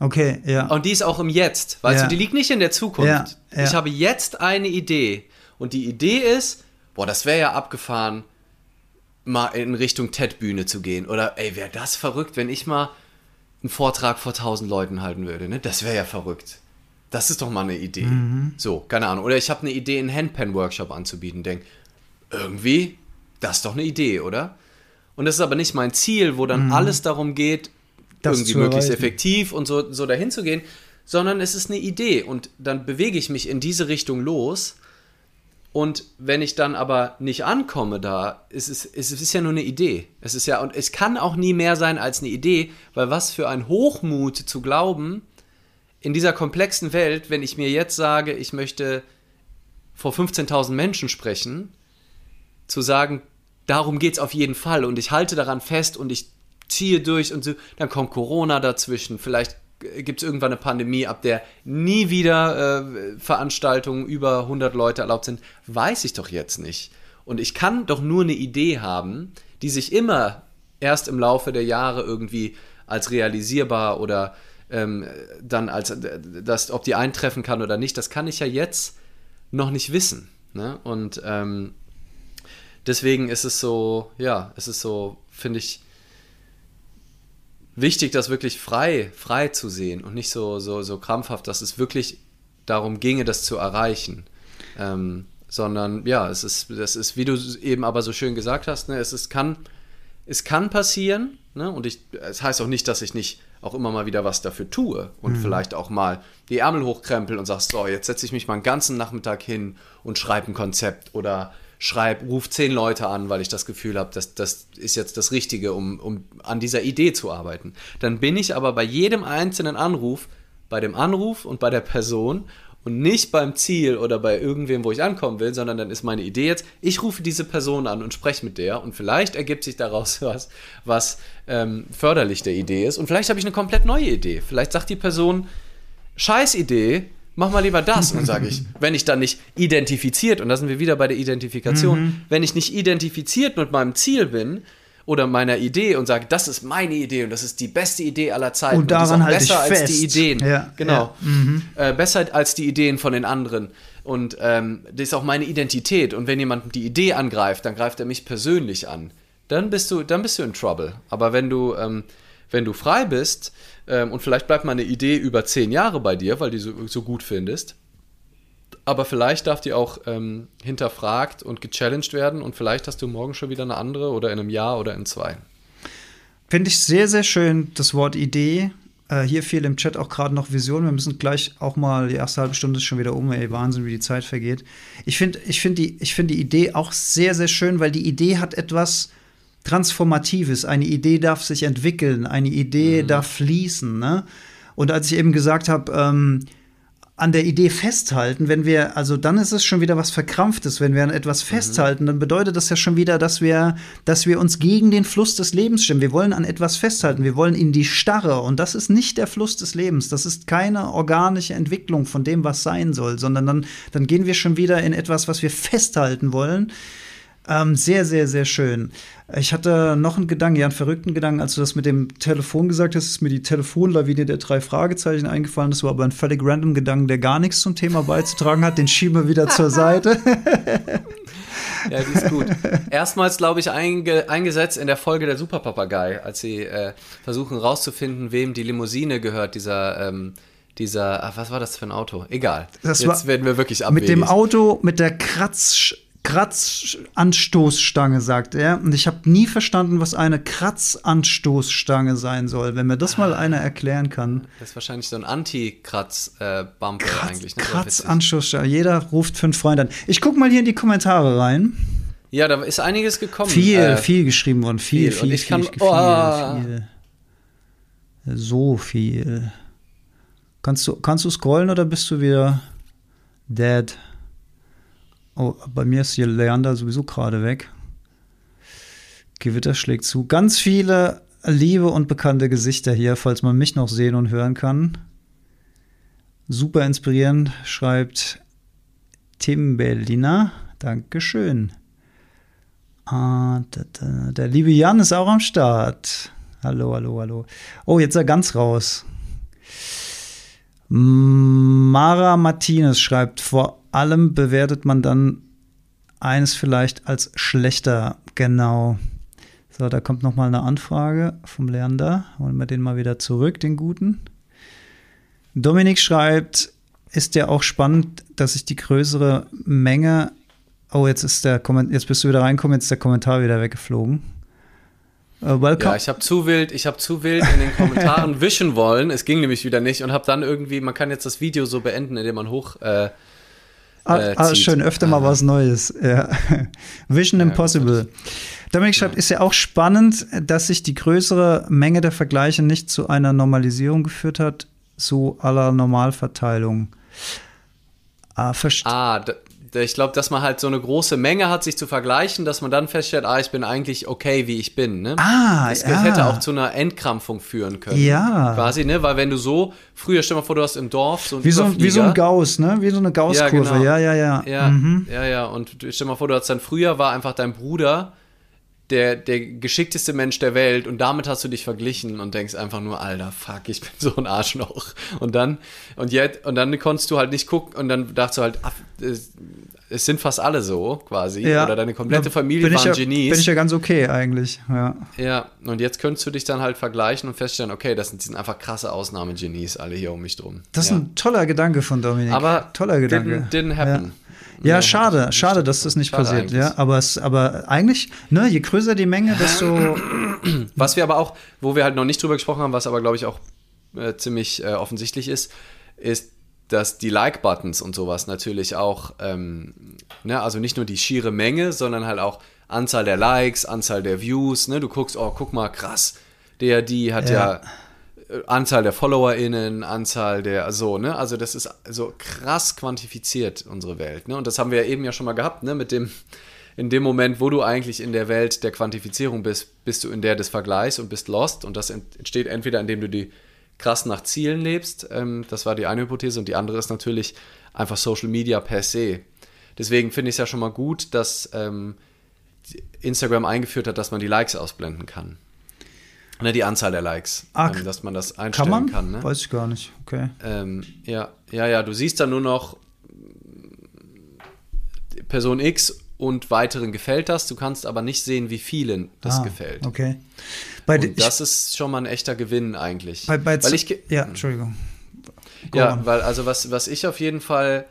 Okay, ja. Und die ist auch im Jetzt. Weißt ja. du, die liegt nicht in der Zukunft. Ja, ja. Ich habe jetzt eine Idee. Und die Idee ist, boah, das wäre ja abgefahren, mal in Richtung TED-Bühne zu gehen. Oder, ey, wäre das verrückt, wenn ich mal einen Vortrag vor tausend Leuten halten würde. Ne? Das wäre ja verrückt. Das ist doch mal eine Idee. Mhm. So, keine Ahnung. Oder ich habe eine Idee, einen Handpan-Workshop anzubieten. Denk, irgendwie, das ist doch eine Idee, oder? Und das ist aber nicht mein Ziel, wo dann mhm. alles darum geht, das irgendwie möglichst effektiv und so, so dahin zu gehen, sondern es ist eine Idee und dann bewege ich mich in diese Richtung los. Und wenn ich dann aber nicht ankomme da, ist es, es ist ja nur eine Idee. Es ist ja, und es kann auch nie mehr sein als eine Idee, weil was für ein Hochmut zu glauben, in dieser komplexen Welt, wenn ich mir jetzt sage, ich möchte vor 15.000 Menschen sprechen, zu sagen, darum geht es auf jeden Fall und ich halte daran fest und ich ziehe durch und so. Dann kommt Corona dazwischen. Vielleicht gibt es irgendwann eine Pandemie, ab der nie wieder äh, Veranstaltungen über 100 Leute erlaubt sind. Weiß ich doch jetzt nicht. Und ich kann doch nur eine Idee haben, die sich immer erst im Laufe der Jahre irgendwie als realisierbar oder ähm, dann als das, ob die eintreffen kann oder nicht, das kann ich ja jetzt noch nicht wissen. Ne? Und ähm, deswegen ist es so, ja, es ist so, finde ich, wichtig, das wirklich frei, frei zu sehen und nicht so, so, so krampfhaft, dass es wirklich darum ginge, das zu erreichen. Ähm, sondern ja, es ist, das ist, wie du eben aber so schön gesagt hast, ne, es ist, kann, es kann passieren, ne, und ich, es heißt auch nicht, dass ich nicht auch immer mal wieder was dafür tue und mhm. vielleicht auch mal die Ärmel hochkrempel und sagst, so, jetzt setze ich mich mal einen ganzen Nachmittag hin und schreibe ein Konzept oder schreibe, ruf zehn Leute an, weil ich das Gefühl habe, dass das ist jetzt das Richtige, um, um an dieser Idee zu arbeiten. Dann bin ich aber bei jedem einzelnen Anruf, bei dem Anruf und bei der Person und nicht beim Ziel oder bei irgendwem, wo ich ankommen will, sondern dann ist meine Idee jetzt, ich rufe diese Person an und spreche mit der und vielleicht ergibt sich daraus was, was ähm, förderlich der Idee ist und vielleicht habe ich eine komplett neue Idee. Vielleicht sagt die Person, scheiß Idee, mach mal lieber das. Und sage ich, wenn ich dann nicht identifiziert, und da sind wir wieder bei der Identifikation, mhm. wenn ich nicht identifiziert mit meinem Ziel bin, oder meiner Idee und sage, das ist meine Idee und das ist die beste Idee aller Zeiten. Und daran und halt besser als die Ideen. Ja, genau. Ja. Mhm. Äh, besser als die Ideen von den anderen. Und ähm, das ist auch meine Identität. Und wenn jemand die Idee angreift, dann greift er mich persönlich an. Dann bist du, dann bist du in Trouble. Aber wenn du, ähm, wenn du frei bist ähm, und vielleicht bleibt mal eine Idee über zehn Jahre bei dir, weil du so, so gut findest. Aber vielleicht darf die auch ähm, hinterfragt und gechallenged werden und vielleicht hast du morgen schon wieder eine andere oder in einem Jahr oder in zwei. Finde ich sehr, sehr schön, das Wort Idee. Äh, hier fiel im Chat auch gerade noch Vision. Wir müssen gleich auch mal, die erste halbe Stunde ist schon wieder um, ey, Wahnsinn, wie die Zeit vergeht. Ich finde ich find die, find die Idee auch sehr, sehr schön, weil die Idee hat etwas, Transformatives. Eine Idee darf sich entwickeln, eine Idee mhm. darf fließen. Ne? Und als ich eben gesagt habe, ähm, an der Idee festhalten, wenn wir, also dann ist es schon wieder was Verkrampftes, wenn wir an etwas mhm. festhalten, dann bedeutet das ja schon wieder, dass wir, dass wir uns gegen den Fluss des Lebens stimmen. Wir wollen an etwas festhalten, wir wollen in die Starre und das ist nicht der Fluss des Lebens, das ist keine organische Entwicklung von dem, was sein soll, sondern dann, dann gehen wir schon wieder in etwas, was wir festhalten wollen. Ähm, sehr, sehr, sehr schön. Ich hatte noch einen Gedanken, ja, einen verrückten Gedanken, als du das mit dem Telefon gesagt hast, ist mir die Telefonlawine der drei Fragezeichen eingefallen. Das war aber ein völlig random Gedanken, der gar nichts zum Thema beizutragen hat. Den schieben wir wieder zur Seite. Ja, die ist gut. Erstmals, glaube ich, einge eingesetzt in der Folge der Superpapagei, als sie äh, versuchen rauszufinden, wem die Limousine gehört, dieser, ähm, dieser, ach, was war das für ein Auto? Egal. Das Jetzt war werden wir wirklich abwegig. Mit dem Auto, mit der Kratz, Kratzanstoßstange, sagt er. Und ich habe nie verstanden, was eine Kratzanstoßstange sein soll. Wenn mir das mal einer erklären kann. Das ist wahrscheinlich so ein Anti-Kratz-Bumper Kratz, eigentlich. Ne? Kratzanstoßstange. Jeder ruft fünf Freunde an. Ich guck mal hier in die Kommentare rein. Ja, da ist einiges gekommen. Viel, Äh, viel geschrieben worden. Viel, viel. Viel, viel, kann- viel, Oh. viel. So viel. Kannst du, kannst du scrollen oder bist du wieder dead? Oh, bei mir ist hier Leander sowieso gerade weg. Gewitter schlägt zu. Ganz viele liebe und bekannte Gesichter hier, falls man mich noch sehen und hören kann. Super inspirierend, schreibt Tim Berliner. Dankeschön. Ah, der liebe Jan ist auch am Start. Hallo, hallo, hallo. Oh, jetzt ist er ganz raus. Mara Martinez schreibt, vor allem bewertet man dann eines vielleicht als schlechter. Genau. So, da kommt noch mal eine Anfrage vom Leander. Holen wir den mal wieder zurück, den guten. Dominik schreibt, ist ja auch spannend, dass sich die größere Menge. Oh, jetzt ist der Komment jetzt bist du wieder reingekommen, jetzt ist der Kommentar wieder weggeflogen. Uh, welcome. Ja, ich habe zu wild, ich habe zu wild in den Kommentaren wischen wollen. Es ging nämlich wieder nicht und habe dann irgendwie, man kann jetzt das Video so beenden, indem man hoch. Äh, Ah, äh, ah, schön, öfter mal Aha. was Neues. Ja. Vision Ja, Impossible. Dominik schreibt, ist ja auch spannend, dass sich die größere Menge der Vergleiche nicht zu einer Normalisierung geführt hat, so aller Normalverteilung. Ah, verst ah, ich glaube, dass man halt so eine große Menge hat, sich zu vergleichen, dass man dann feststellt, ah, ich bin eigentlich okay, wie ich bin. Ne? Ah, das ja. hätte auch zu einer Entkrampfung führen können. Ja. Quasi, ne? Weil wenn du so, früher stell mal vor, du hast im Dorf so einen wie, so, wie so ein. Gauss, ne? Wie so eine Gaußkurve. genau. Ja, ja, ja. Ja, Mhm. ja, ja. Und stell mal vor, du hast dann früher war einfach dein Bruder der, der geschickteste Mensch der Welt und damit hast du dich verglichen und denkst einfach nur, Alter, fuck, ich bin so ein Arschloch. Und dann, und jetzt, und dann konntest du halt nicht gucken und dann dachtest du halt, ach, es, sind fast alle so, quasi. Ja. Oder deine komplette Da Familie bin waren ja, Genies. Bin ich ja ganz okay eigentlich. Ja. Ja, und jetzt könntest du dich dann halt vergleichen und feststellen, okay, das sind, sind einfach krasse Ausnahmegenies, alle hier um mich drum. Das ist ja. ein toller Gedanke von Dominik. Aber toller Gedanke. Didn't, didn't happen. Ja. Schade, schade, dass das nicht Schade passiert. eigentlich. Ja, aber es, aber eigentlich, ne, je größer die Menge, desto Was wir aber auch, wo wir halt noch nicht drüber gesprochen haben, was aber glaube ich auch äh, ziemlich äh, offensichtlich ist, ist, dass die Like-Buttons und sowas natürlich auch, ähm, ne, also nicht nur die schiere Menge, sondern halt auch Anzahl der Likes, Anzahl der Views, ne, du guckst, oh, guck mal, krass, der, die hat ja, Ja. Anzahl der FollowerInnen, Anzahl der, so, ne, also das ist so krass quantifiziert, unsere Welt, ne, und das haben wir ja eben ja schon mal gehabt, ne, mit dem, in dem Moment, wo du eigentlich in der Welt der Quantifizierung bist, bist du in der des Vergleichs und bist lost. Und das ent- entsteht entweder, indem du die krass nach Zielen lebst. Ähm, das war die eine Hypothese. Und die andere ist natürlich einfach Social Media per se. Deswegen finde ich es ja schon mal gut, dass ähm, Instagram eingeführt hat, dass man die Likes ausblenden kann. Ne, die Anzahl der Likes. Ah, ähm, dass man das kann einstellen man? kann. ne? Weiß ich gar nicht. Okay. Ähm, ja, ja, ja, du siehst dann nur noch Person X und weiteren gefällt das. Du kannst aber nicht sehen, wie vielen das Ah, gefällt. Okay. Bei, Und das ist schon mal ein echter Gewinn eigentlich. bei, bei weil ich, ja, Entschuldigung. Go ja, on. weil also was, was ich auf jeden Fall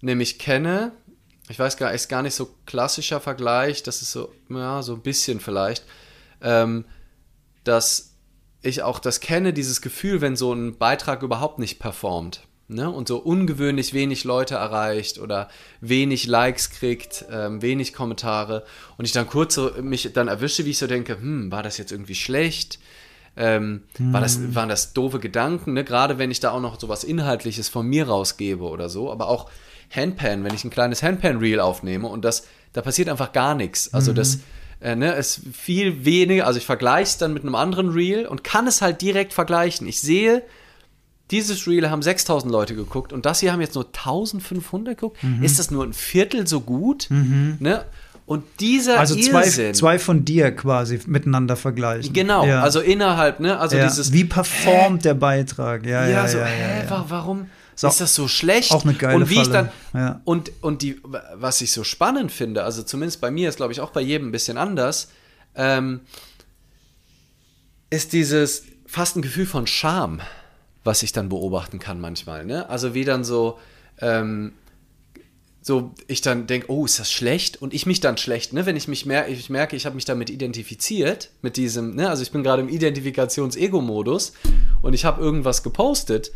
nämlich kenne, ich weiß gar, ist gar nicht so klassischer Vergleich, das ist so, ja, so ein bisschen vielleicht, ähm, dass ich auch das kenne, dieses Gefühl, wenn so ein Beitrag überhaupt nicht performt. Ne? Und so ungewöhnlich wenig Leute erreicht oder wenig Likes kriegt, ähm, wenig Kommentare und ich dann kurz so mich dann erwische, wie ich so denke, hm, war das jetzt irgendwie schlecht? Ähm, war das, waren das doofe Gedanken, ne? gerade wenn ich da auch noch so was Inhaltliches von mir rausgebe oder so, aber auch Handpan, wenn ich ein kleines Handpan-Reel aufnehme und das, da passiert einfach gar nichts. Also das, äh, ne, ist viel weniger, also ich vergleiche es dann mit einem anderen Reel und kann es halt direkt vergleichen. Ich sehe, dieses Reel haben 6000 Leute geguckt und das hier haben jetzt nur 1500 geguckt. Mhm. Ist das nur ein Viertel so gut? Ne? Und dieser Also zwei, Irrsinn, zwei von dir quasi miteinander vergleichen. genau, Ja. also innerhalb, ne, also ja. dieses Wie performt der Beitrag? Ja, ja, ja, so, ja, hä, warum? Ist, ist das so schlecht? Auch eine geile und wie Falle. ich dann ja. und und die was ich so spannend finde, also zumindest bei mir ist glaube ich auch bei jedem ein bisschen anders, ähm, ist dieses fast ein Gefühl von Scham, was ich dann beobachten kann manchmal. Ne? Also wie dann so ähm, so ich dann denke, oh, ist das schlecht? Und ich mich dann schlecht, ne? Wenn ich mich mer ich merke, ich habe mich damit identifiziert, mit diesem, ne? Also ich bin gerade im Identifikations-Ego-Modus und ich habe irgendwas gepostet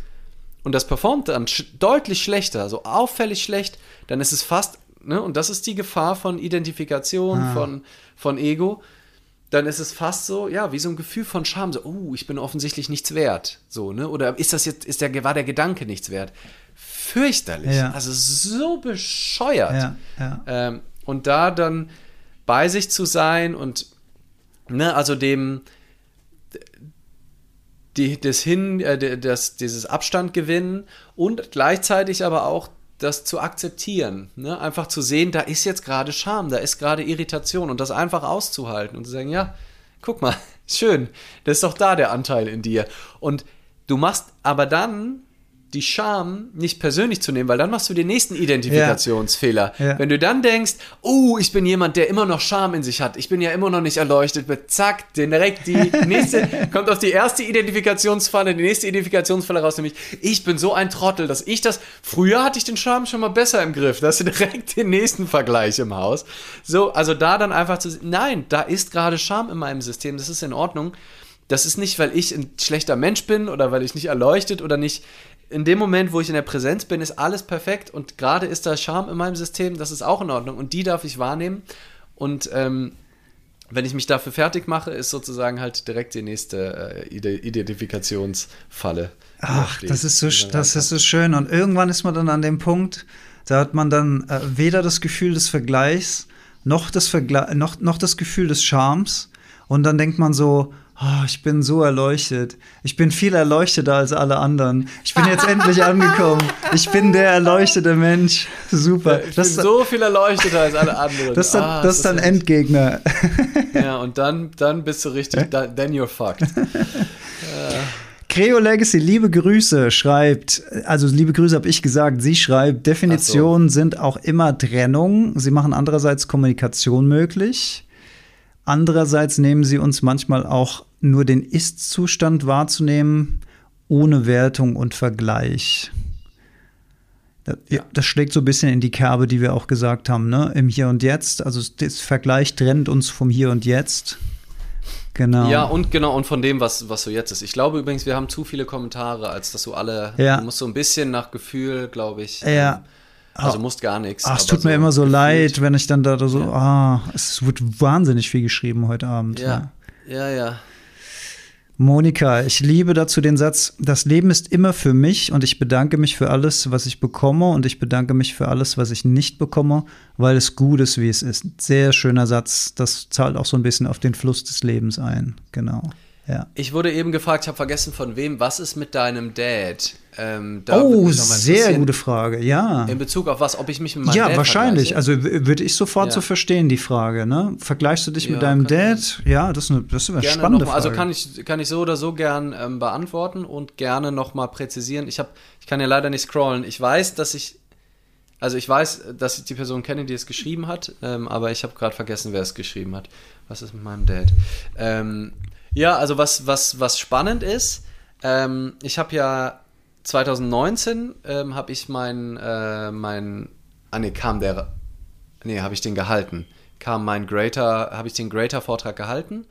und das performt dann sch deutlich schlechter, so auffällig schlecht, dann ist es fast, ne? Und das ist die Gefahr von Identifikation, ah. von, von Ego. Dann ist es fast so, ja, wie so ein Gefühl von Scham, so, oh, ich bin offensichtlich nichts wert, so, ne? Oder ist das jetzt, ist der, war der Gedanke nichts wert? fürchterlich. Ja. Also so bescheuert. Ja, ja. Ähm, und da dann bei sich zu sein und ne, also dem die, das hin, äh, das, dieses Abstand gewinnen und gleichzeitig aber auch das zu akzeptieren. Ne? Einfach zu sehen, da ist jetzt gerade Scham, da ist gerade Irritation und das einfach auszuhalten und zu sagen, ja, guck mal, schön, das ist doch da der Anteil in dir. Und du machst aber dann die Scham nicht persönlich zu nehmen, weil dann machst du den nächsten Identifikationsfehler. Ja. Ja. Wenn du dann denkst, oh, ich bin jemand, der immer noch Scham in sich hat, ich bin ja immer noch nicht erleuchtet, zack, direkt die nächste, kommt auf die erste Identifikationsfalle, die nächste Identifikationsfalle raus, nämlich, ich bin so ein Trottel, dass ich das, früher hatte ich den Scham schon mal besser im Griff, da hast du direkt den nächsten Vergleich im Haus. So, also da dann einfach zu, nein, da ist gerade Scham in meinem System, das ist in Ordnung. Das ist nicht, weil ich ein schlechter Mensch bin oder weil ich nicht erleuchtet oder nicht in dem Moment, wo ich in der Präsenz bin, ist alles perfekt und gerade ist da Charme in meinem System, das ist auch in Ordnung und die darf ich wahrnehmen und ähm, wenn ich mich dafür fertig mache, ist sozusagen halt direkt die nächste äh, Identifikationsfalle. Ach, das ist so, das ist so schön und irgendwann ist man dann an dem Punkt, da hat man dann äh, weder das Gefühl des Vergleichs noch das, Vergle noch, noch das Gefühl des Charmes und dann denkt man so, oh, ich bin so erleuchtet. Ich bin viel erleuchteter als alle anderen. Ich bin jetzt endlich angekommen. Ich bin der erleuchtete Mensch. Super. Ich das bin so viel erleuchteter als alle anderen. Das ist dann, ah, das ist dann Endgegner. Ja, und dann, dann bist du richtig, then you're fucked. Creo Legacy, liebe Grüße, schreibt, also liebe Grüße habe ich gesagt, sie schreibt, Definitionen so. sind auch immer Trennung. Sie machen andererseits Kommunikation möglich. Andererseits nehmen sie uns manchmal auch nur den Ist-Zustand wahrzunehmen, ohne Wertung und Vergleich. Das, schlägt so ein bisschen in die Kerbe, die wir auch gesagt haben, ne? Im Hier und Jetzt. Also das Vergleich trennt uns vom Hier und Jetzt. Genau. Ja, und genau, und von dem, was, was so jetzt ist. Ich glaube übrigens, wir haben zu viele Kommentare, als dass du alle. Ja. Du musst so ein bisschen nach Gefühl, glaube ich. Ja. Ähm, also musst gar nichts. Ach, es tut so mir immer so leid, wenn ich dann da so, ja. ah, es wird wahnsinnig viel geschrieben heute Abend. Ja, ja, ja. ja. Monika, ich liebe dazu den Satz, das Leben ist immer für mich und ich bedanke mich für alles, was ich bekomme und ich bedanke mich für alles, was ich nicht bekomme, weil es gut ist, wie es ist. Sehr schöner Satz, das zahlt auch so ein bisschen auf den Fluss des Lebens ein, genau. Ja. Ich wurde eben gefragt, ich habe vergessen von wem, was ist mit deinem Dad? Ähm, oh, sehr gute Frage, ja. In Bezug auf was, ob ich mich mit meinem ja, Dad Ja, wahrscheinlich. Also würde ich sofort ja. so verstehen, die Frage. Ne? Vergleichst du dich ja, mit deinem Dad? Ja, das ist eine, das ist eine spannende Frage. Also kann ich, kann ich so oder so gern ähm, beantworten und gerne nochmal präzisieren. Ich, hab, ich kann ja leider nicht scrollen. Ich weiß, dass ich also ich weiß, dass ich die Person kenne, die es geschrieben hat, ähm, aber ich habe gerade vergessen, wer es geschrieben hat. Was ist mit meinem Dad? Ähm, ja, also was, was, was spannend ist, ähm, ich habe ja 2019 ähm, habe ich mein, äh, mein, ah nee, kam der, nee, habe ich den gehalten. Kam mein Greater, habe ich den Greater-Vortrag gehalten.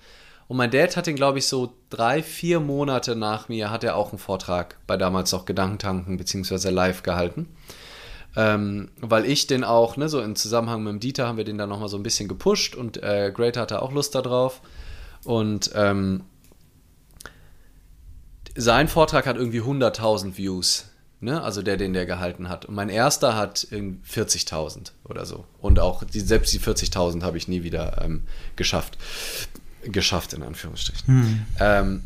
Und mein Dad hat den, glaube ich, so drei, vier Monate nach mir, hat er auch einen Vortrag bei damals noch Gedankentanken beziehungsweise live gehalten. Ähm, weil ich den auch, ne, so im Zusammenhang mit dem Dieter haben wir den dann nochmal so ein bisschen gepusht und äh, Greater hatte auch Lust darauf. Und ähm, sein Vortrag hat irgendwie 100.000 Views. Ne? Also der, den der gehalten hat. Und mein erster hat 40.000 oder so. Und auch die, selbst die 40.000 habe ich nie wieder ähm, geschafft. Geschafft, in Anführungsstrichen. Hm. Ähm,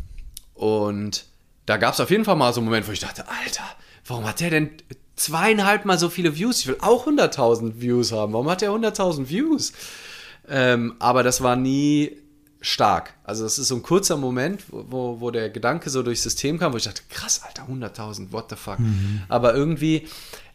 und da gab es auf jeden Fall mal so einen Moment, wo ich dachte, Alter, warum hat der denn zweieinhalb mal so viele Views? Ich will auch 100.000 Views haben. Warum hat der 100.000 Views? Ähm, aber das war nie stark. Also das ist so ein kurzer Moment, wo, wo der Gedanke so durchs System kam, wo ich dachte, krass, Alter, 100.000, what the fuck. Mhm. Aber irgendwie,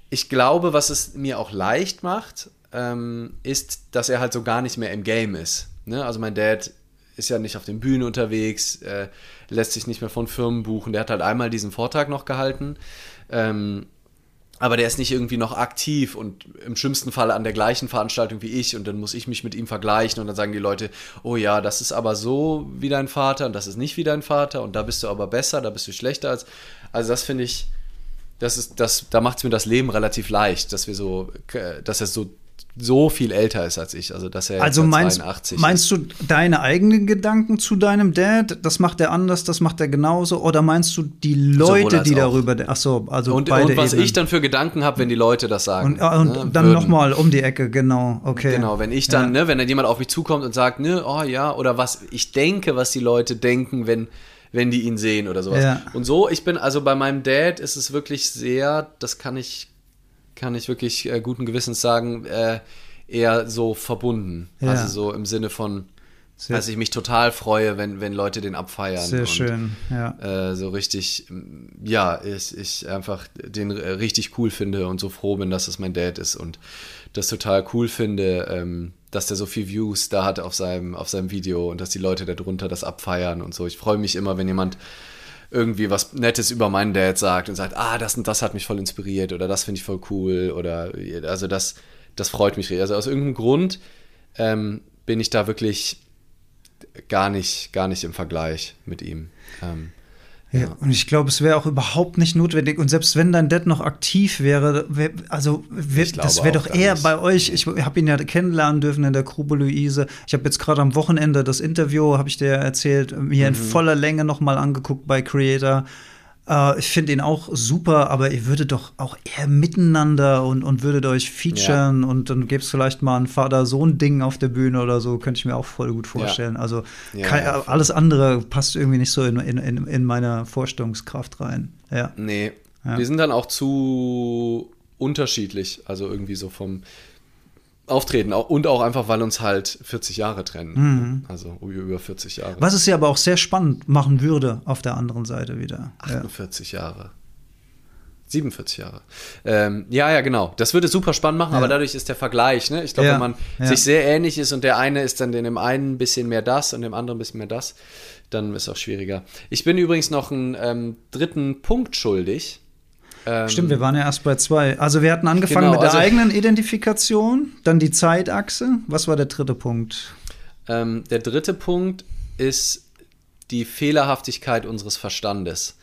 ich glaube, was es mir auch leicht macht, ähm, ist, dass er halt so gar nicht mehr im Game ist. Ne? Also mein Dad ist ja nicht auf den Bühnen unterwegs, äh, lässt sich nicht mehr von Firmen buchen. Der hat halt einmal diesen Vortrag noch gehalten. Ähm, aber der ist nicht irgendwie noch aktiv und im schlimmsten Fall an der gleichen Veranstaltung wie ich und dann muss ich mich mit ihm vergleichen und dann sagen die Leute, oh ja, das ist aber so wie dein Vater und das ist nicht wie dein Vater und da bist du aber besser, da bist du schlechter als. Also das finde ich, das ist, das, da macht es mir das Leben relativ leicht, dass wir so, dass er so so viel älter ist als ich. Also, dass er also meinst, meinst du deine eigenen Gedanken zu deinem Dad? Das macht er anders, das macht er genauso? Oder meinst du die Leute, die darüber. Ach so, also und, beide und was Ebenen. ich dann für Gedanken habe, wenn die Leute das sagen. Und, und ne, dann nochmal um die Ecke, genau, okay. Genau, wenn ich dann, ja. ne, wenn dann jemand auf mich zukommt und sagt, ne, oh ja, oder was ich denke, was die Leute denken, wenn wenn die ihn sehen oder sowas. Ja. Und so, ich bin, also bei meinem Dad ist es wirklich sehr, das kann ich kann ich wirklich äh, guten Gewissens sagen, äh, eher so verbunden. Ja. Also so im Sinne von, Sehr dass ich mich total freue, wenn, wenn Leute den abfeiern. Sehr und, schön, ja. Äh, so richtig, ja, ich, ich einfach den richtig cool finde und so froh bin, dass es mein Dad ist und das total cool finde, ähm, dass der so viel Views da hat auf seinem, auf seinem Video und dass die Leute darunter das abfeiern und so. Ich freue mich immer, wenn jemand irgendwie was Nettes über meinen Dad sagt und sagt, ah, das und das hat mich voll inspiriert oder das finde ich voll cool oder also das, das freut mich. Also aus irgendeinem Grund ähm, bin ich da wirklich gar nicht, gar nicht im Vergleich mit ihm. Ähm, ja, und ich glaube, es wäre auch überhaupt nicht notwendig. Und selbst wenn dein Dad noch aktiv wäre, wär, also wär, das wäre doch eher bei euch. Ich habe ihn ja kennenlernen dürfen in der Grube Luise. Ich habe jetzt gerade am Wochenende das Interview, habe ich dir erzählt, mir mhm. in voller Länge noch mal angeguckt bei Creator. Äh, ich finde ihn auch super, aber ihr würdet doch auch eher miteinander und, und würdet euch featuren ja. und dann gäbe es vielleicht mal ein Vater-Sohn-Ding auf der Bühne oder so, könnte ich mir auch voll gut vorstellen. Ja. Also ja, kann, alles andere passt irgendwie nicht so in, in, in, in meine Vorstellungskraft rein. Ja. Nee, wir sind dann auch zu unterschiedlich, also irgendwie so vom auftreten und auch einfach, weil uns halt 40 Jahre trennen. Mhm. Also über 40 Jahre. Was es ja aber auch sehr spannend machen würde auf der anderen Seite wieder. 48 ja. Jahre. 47 Jahre. Ähm, ja, ja, genau. Das würde super spannend machen, ja. aber dadurch ist der Vergleich, ne? Ich glaube, ja. wenn man sich sehr ähnlich ist und der eine ist dann dem einen ein bisschen mehr das und dem anderen ein bisschen mehr das, dann ist es auch schwieriger. Ich bin übrigens noch einen ähm, dritten Punkt schuldig. Ähm, Stimmt, wir waren ja erst bei zwei. Also wir hatten angefangen genau, mit der also, eigenen Identifikation, dann die Zeitachse. Was war der dritte Punkt? Ähm, der dritte Punkt ist die Fehlerhaftigkeit unseres Verstandes.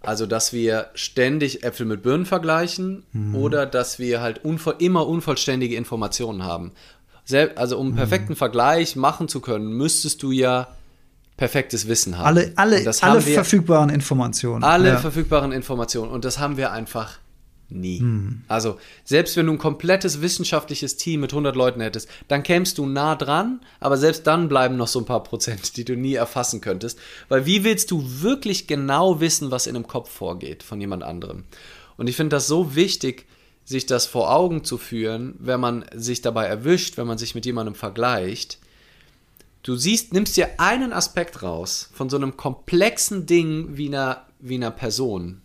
Also, dass wir ständig Äpfel mit Birnen vergleichen mhm. oder dass wir halt unvoll, immer unvollständige Informationen haben. also, um einen perfekten mhm. Vergleich machen zu können, müsstest du ja perfektes Wissen haben. Alle, alle, alle wir, verfügbaren Informationen. Alle ja. verfügbaren Informationen. Und das haben wir einfach nie. Hm. Also, selbst wenn du ein komplettes wissenschaftliches Team mit 100 Leuten hättest, dann kämst du nah dran, aber selbst dann bleiben noch so ein paar Prozent, die du nie erfassen könntest. Weil wie willst du wirklich genau wissen, was in einem Kopf vorgeht von jemand anderem? Und ich finde das so wichtig, sich das vor Augen zu führen, wenn man sich dabei erwischt, wenn man sich mit jemandem vergleicht, Du siehst, nimmst dir einen Aspekt raus von so einem komplexen Ding wie einer, wie einer Person.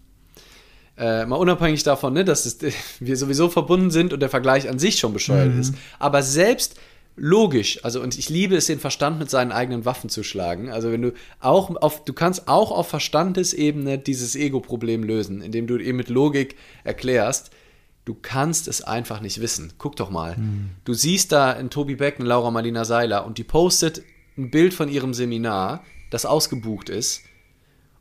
Äh, mal unabhängig davon, ne, dass es, wir sowieso verbunden sind und der Vergleich an sich schon bescheuert mhm. ist. Aber selbst logisch, also und ich liebe es, den Verstand mit seinen eigenen Waffen zu schlagen. Also wenn du auch auf, du kannst auch auf Verstandesebene dieses Ego-Problem lösen, indem du eben mit Logik erklärst, du kannst es einfach nicht wissen. Guck doch mal. Mhm. Du siehst da in Tobi Beck und Laura Marlina Seiler und die postet ein Bild von ihrem Seminar, das ausgebucht ist.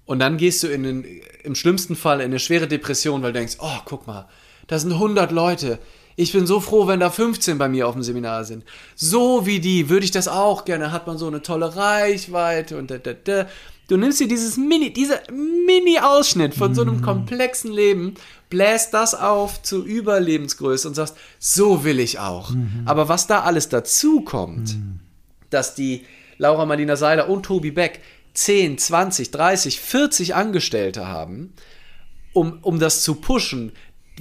Und dann gehst du in den, im schlimmsten Fall in eine schwere Depression, weil du denkst, oh, guck mal, da sind 100 Leute. Ich bin so froh, wenn da 15 bei mir auf dem Seminar sind. So wie die würde ich das auch gerne. Hat man so eine tolle Reichweite und da, da, da. Du nimmst dir dieses Mini, dieser Mini-Ausschnitt von so einem mhm. komplexen Leben, bläst das auf zur Überlebensgröße und sagst, so will ich auch. Mhm. Aber was da alles dazu kommt, mhm. dass die Laura Marlina Seiler und Tobi Beck 10, 20, 30, 40 Angestellte haben, um, um das zu pushen,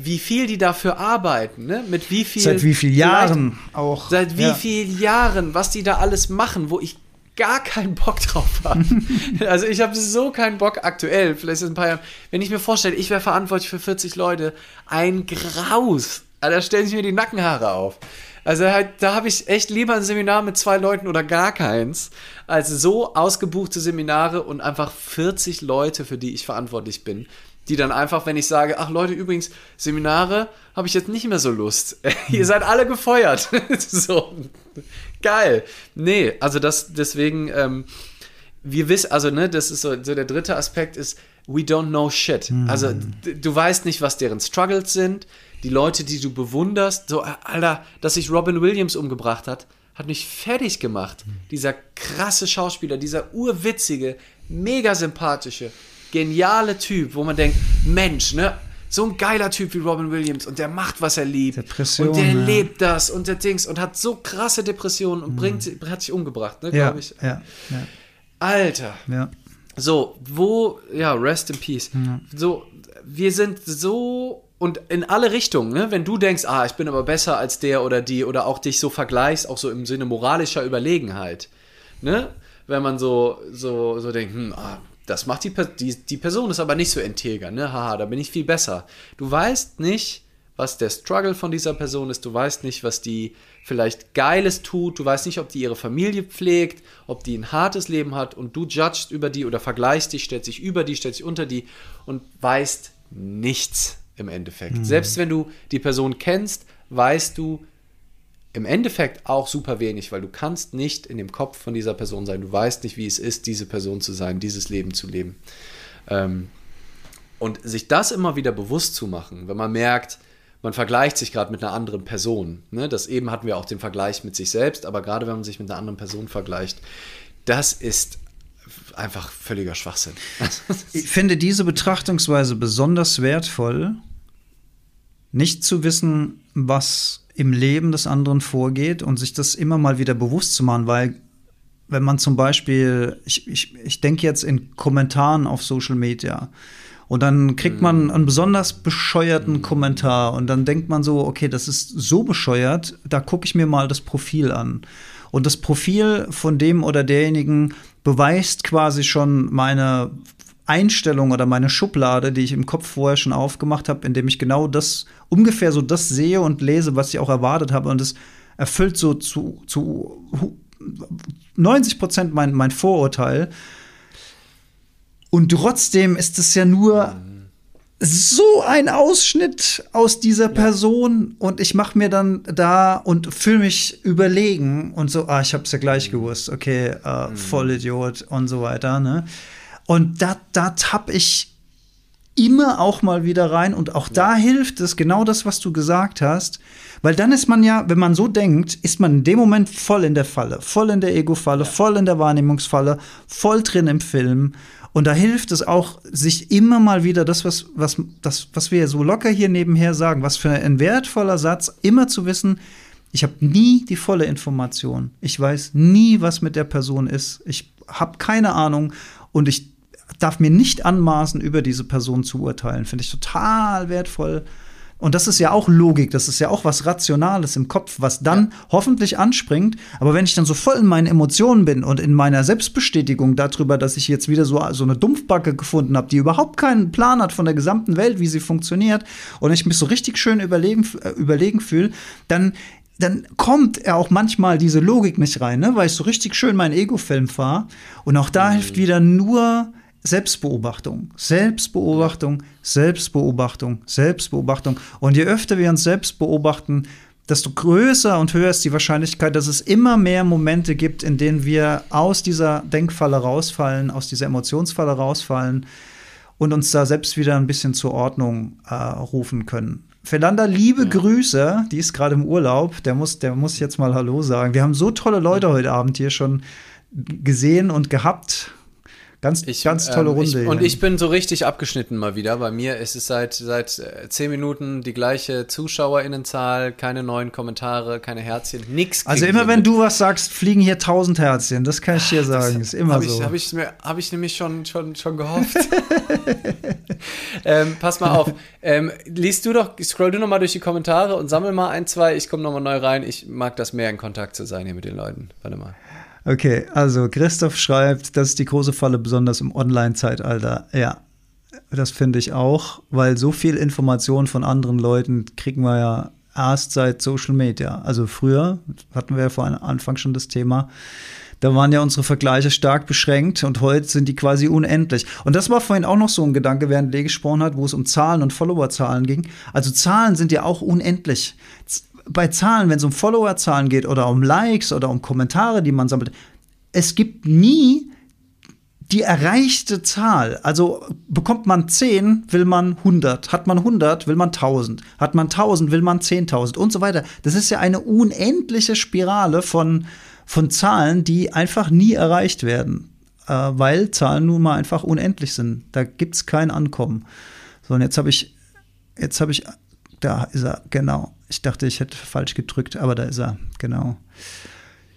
wie viel die dafür arbeiten, ne? mit wie viel. Seit wie vielen Jahren auch. Seit wie ja. vielen Jahren, was die da alles machen, wo ich gar keinen Bock drauf habe. also ich habe so keinen Bock aktuell, vielleicht ist ein paar Jahre, wenn ich mir vorstelle, ich wäre verantwortlich für 40 Leute, ein Graus. Also da stellen sich mir die Nackenhaare auf. Also halt, da habe ich echt lieber ein Seminar mit zwei Leuten oder gar keins, als so ausgebuchte Seminare und einfach 40 Leute, für die ich verantwortlich bin, die dann einfach, wenn ich sage, ach Leute, übrigens, Seminare habe ich jetzt nicht mehr so Lust. Ihr seid alle gefeuert. so, geil. Nee, also das, deswegen, ähm, wir wissen, also ne, das ist so, so der dritte Aspekt ist, we don't know shit. Mhm. Also du weißt nicht, was deren Struggles sind. Die Leute, die du bewunderst, so, Alter, dass sich Robin Williams umgebracht hat, hat mich fertig gemacht. Mhm. Dieser krasse Schauspieler, dieser urwitzige, mega sympathische, geniale Typ, wo man denkt, Mensch, ne? So ein geiler Typ wie Robin Williams und der macht, was er liebt. Depression, und der ja. lebt das und der Dings und hat so krasse Depressionen und mhm. bringt, hat sich umgebracht, ne, glaube ich. Ja, ja. Alter. Ja. So, wo, ja, rest in peace. Ja. So, wir sind so und in alle Richtungen, ne? wenn du denkst, ah, ich bin aber besser als der oder die oder auch dich so vergleichst, auch so im Sinne moralischer Überlegenheit, ne? wenn man so, so, so denkt, hm, ah, das macht die, die, die Person ist aber nicht so integer, ne? Haha, da bin ich viel besser. Du weißt nicht, was der Struggle von dieser Person ist. Du weißt nicht, was die vielleicht Geiles tut. Du weißt nicht, ob die ihre Familie pflegt, ob die ein hartes Leben hat und du judgst über die oder vergleichst dich, stellst dich über die, stellst dich unter die und weißt nichts im Endeffekt. Mhm. Selbst wenn du die Person kennst, weißt du im Endeffekt auch super wenig, weil du kannst nicht in dem Kopf von dieser Person sein. Du weißt nicht, wie es ist, diese Person zu sein, dieses Leben zu leben. Ähm, und sich das immer wieder bewusst zu machen, wenn man merkt, man vergleicht sich gerade mit einer anderen Person. Ne? Das eben hatten wir auch den Vergleich mit sich selbst, aber gerade wenn man sich mit einer anderen Person vergleicht, das ist einfach völliger Schwachsinn. ich finde diese Betrachtungsweise besonders wertvoll, nicht zu wissen, was im Leben des anderen vorgeht und sich das immer mal wieder bewusst zu machen, weil wenn man zum Beispiel, ich, ich, ich denke jetzt in Kommentaren auf Social Media, und dann kriegt man mhm. einen besonders bescheuerten mhm. Kommentar und dann denkt man so, okay, das ist so bescheuert, da gucke ich mir mal das Profil an. Und das Profil von dem oder derjenigen beweist quasi schon meine Einstellung oder meine Schublade, die ich im Kopf vorher schon aufgemacht habe, indem ich genau das ungefähr so das sehe und lese, was ich auch erwartet habe. Und es erfüllt so zu, zu 90 Prozent mein, mein Vorurteil. Und trotzdem ist es ja nur so ein Ausschnitt aus dieser Person und ich mache mir dann da und fühle mich überlegen und so, ah, ich hab's ja gleich gewusst, okay, äh, mhm. Vollidiot und so weiter, ne? Und da, da tapp ich immer auch mal wieder rein und auch da hilft es, genau das, was du gesagt hast, weil dann ist man ja, wenn man so denkt, ist man in dem Moment voll in der Falle, voll in der Ego-Falle, ja. voll in der Wahrnehmungsfalle, voll drin im Film. Und da hilft es auch, sich immer mal wieder das, was, was, das, was wir so locker hier nebenher sagen, was für ein wertvoller Satz, immer zu wissen, ich habe nie die volle Information. Ich weiß nie, was mit der Person ist. Ich habe keine Ahnung und ich darf mir nicht anmaßen, über diese Person zu urteilen. Finde ich total wertvoll. Und das ist ja auch Logik, das ist ja auch was Rationales im Kopf, was dann ja. hoffentlich anspringt. Aber wenn ich dann so voll in meinen Emotionen bin und in meiner Selbstbestätigung darüber, dass ich jetzt wieder so, so eine Dumpfbacke gefunden habe, die überhaupt keinen Plan hat von der gesamten Welt, wie sie funktioniert, und ich mich so richtig schön überlegen, äh, überlegen fühle, dann dann kommt ja auch manchmal diese Logik nicht rein, ne? weil ich so richtig schön meinen Ego-Film fahre. Und auch da mhm. hilft wieder nur Selbstbeobachtung, Selbstbeobachtung, Selbstbeobachtung, Selbstbeobachtung. Und je öfter wir uns selbst beobachten, desto größer und höher ist die Wahrscheinlichkeit, dass es immer mehr Momente gibt, in denen wir aus dieser Denkfalle rausfallen, aus dieser Emotionsfalle rausfallen und uns da selbst wieder ein bisschen zur Ordnung äh, rufen können. Fernanda, liebe ja. Grüße, die ist gerade im Urlaub, der muss, der muss jetzt mal Hallo sagen. Wir haben so tolle Leute heute Abend hier schon gesehen und gehabt. Ganz, ich, ganz tolle ähm, Runde. Ich, und ich bin so richtig abgeschnitten mal wieder. Bei mir ist es seit, seit äh, zehn Minuten die gleiche ZuschauerInnenzahl, keine neuen Kommentare, keine Herzchen, nix. Also immer wenn mit. du was sagst, fliegen hier tausend Herzchen. Das kann ich dir sagen. Ist immer hab so. Habe ich, hab ich nämlich schon, schon, schon gehofft. ähm, pass mal auf. Ähm, liest du doch, scroll du noch mal durch die Kommentare und sammel mal ein, zwei. Ich komme noch mal neu rein. Ich mag das mehr in Kontakt zu sein hier mit den Leuten. Warte mal. Okay, also Christoph schreibt, das ist die große Falle, besonders im Online-Zeitalter. Ja, das finde ich auch, weil so viel Information von anderen Leuten kriegen wir ja erst seit Social Media. Also früher hatten wir ja vor Anfang schon das Thema. Da waren ja unsere Vergleiche stark beschränkt und heute sind die quasi unendlich. Und das war vorhin auch noch so ein Gedanke, während Lee gesprochen hat, wo es um Zahlen und Followerzahlen ging. Also Zahlen sind ja auch unendlich. Bei Zahlen, wenn es um Followerzahlen geht oder um Likes oder um Kommentare, die man sammelt, es gibt nie die erreichte Zahl, also bekommt man 10, will man 100, hat man 100, will man 1000, hat man 1000, will man 10.000 und so weiter. Das ist ja eine unendliche Spirale von, von Zahlen, die einfach nie erreicht werden, äh, weil Zahlen nun mal einfach unendlich sind. Da gibt es kein Ankommen. So, und jetzt habe ich, jetzt habe ich, da ist er, genau. Ich dachte, ich hätte falsch gedrückt, aber da ist er, genau.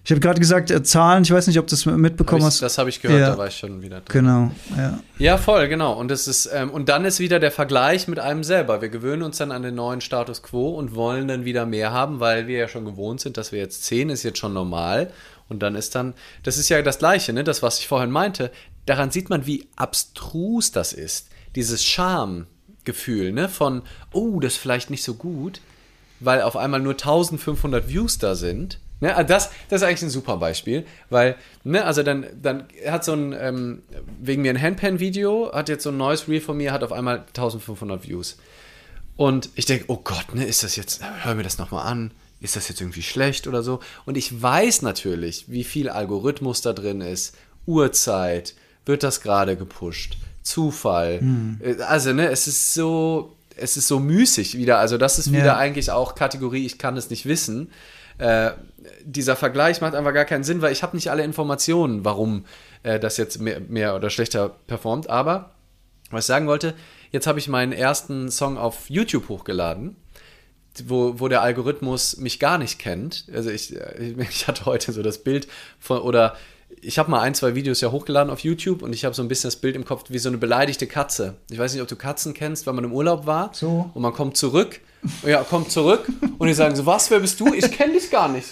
Ich habe gerade gesagt, äh, Zahlen, ich weiß nicht, ob du das mitbekommen hast. Das habe ich gehört, ja. da war ich schon wieder drin. Genau, ja. Ja, voll, genau. Und, das ist, ähm, und dann ist wieder der Vergleich mit einem selber. Wir gewöhnen uns dann an den neuen Status quo und wollen dann wieder mehr haben, weil wir ja schon gewohnt sind, dass wir jetzt 10 ist jetzt schon normal. Und dann ist dann, das ist ja das Gleiche, ne? das, was ich vorhin meinte. Daran sieht man, wie abstrus das ist. Dieses Schamgefühl, ne? Von, oh, das ist vielleicht nicht so gut, weil auf einmal nur 1500 Views da sind Ne, also das, das ist eigentlich ein super Beispiel, weil, ne, also dann, dann hat so ein, ähm, wegen mir ein Handpan-Video, hat jetzt so ein neues Reel von mir, hat auf einmal 1500 Views. Und ich denke, oh Gott, ne, ist das jetzt, hör mir das nochmal an, ist das jetzt irgendwie schlecht oder so? Und ich weiß natürlich, wie viel Algorithmus da drin ist, Uhrzeit, wird das gerade gepusht, Zufall. Hm. Also, ne, es ist so, es ist so müßig wieder. Also, das ist wieder ja. eigentlich auch Kategorie, ich kann es nicht wissen. Äh, dieser Vergleich macht einfach gar keinen Sinn, weil ich habe nicht alle Informationen, warum äh, das jetzt mehr, mehr oder schlechter performt. Aber was ich sagen wollte, jetzt habe ich meinen ersten Song auf YouTube hochgeladen, wo, wo der Algorithmus mich gar nicht kennt. Also ich, äh, ich hatte heute so das Bild von, oder ich habe mal ein, zwei Videos ja hochgeladen auf YouTube und ich habe so ein bisschen das Bild im Kopf wie so eine beleidigte Katze. Ich weiß nicht, ob du Katzen kennst, wenn man im Urlaub war so. und man kommt zurück ja, kommt zurück und die sagen so, was, wer bist du? Ich kenne dich gar nicht.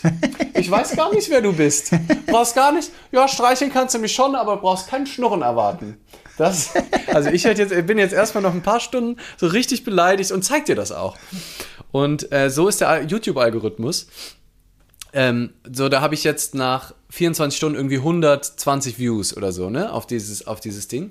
Ich weiß gar nicht, wer du bist. Brauchst gar nicht, ja, streicheln kannst du mich schon, aber brauchst kein Schnurren erwarten. Das, also ich jetzt, bin jetzt erstmal noch ein paar Stunden so richtig beleidigt und zeig dir das auch. Und äh, so ist der YouTube-Algorithmus. Ähm, so, da habe ich jetzt nach 24 Stunden irgendwie 120 Views oder so, ne, auf dieses, auf dieses Ding.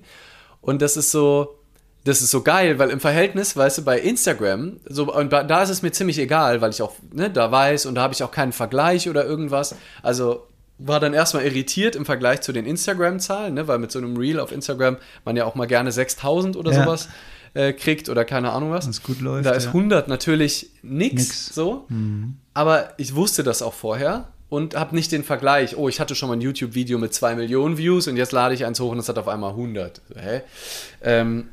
Und das ist so, das ist so geil, weil im Verhältnis, weißt du, bei Instagram, so, und da ist es mir ziemlich egal, weil ich auch, ne, da weiß und da habe ich auch keinen Vergleich oder irgendwas. Also war dann erstmal irritiert im Vergleich zu den Instagram-Zahlen, ne, weil mit so einem Reel auf Instagram man ja auch mal gerne 6000 oder ja. sowas äh, kriegt oder keine Ahnung was. Wenn's gut läuft. Da ist ja. 100 natürlich nix, so. Mhm. Aber ich wusste das auch vorher und habe nicht den Vergleich, oh, ich hatte schon mal ein YouTube-Video mit 2 Millionen Views und jetzt lade ich eins hoch und es hat auf einmal 100. hä? Ähm,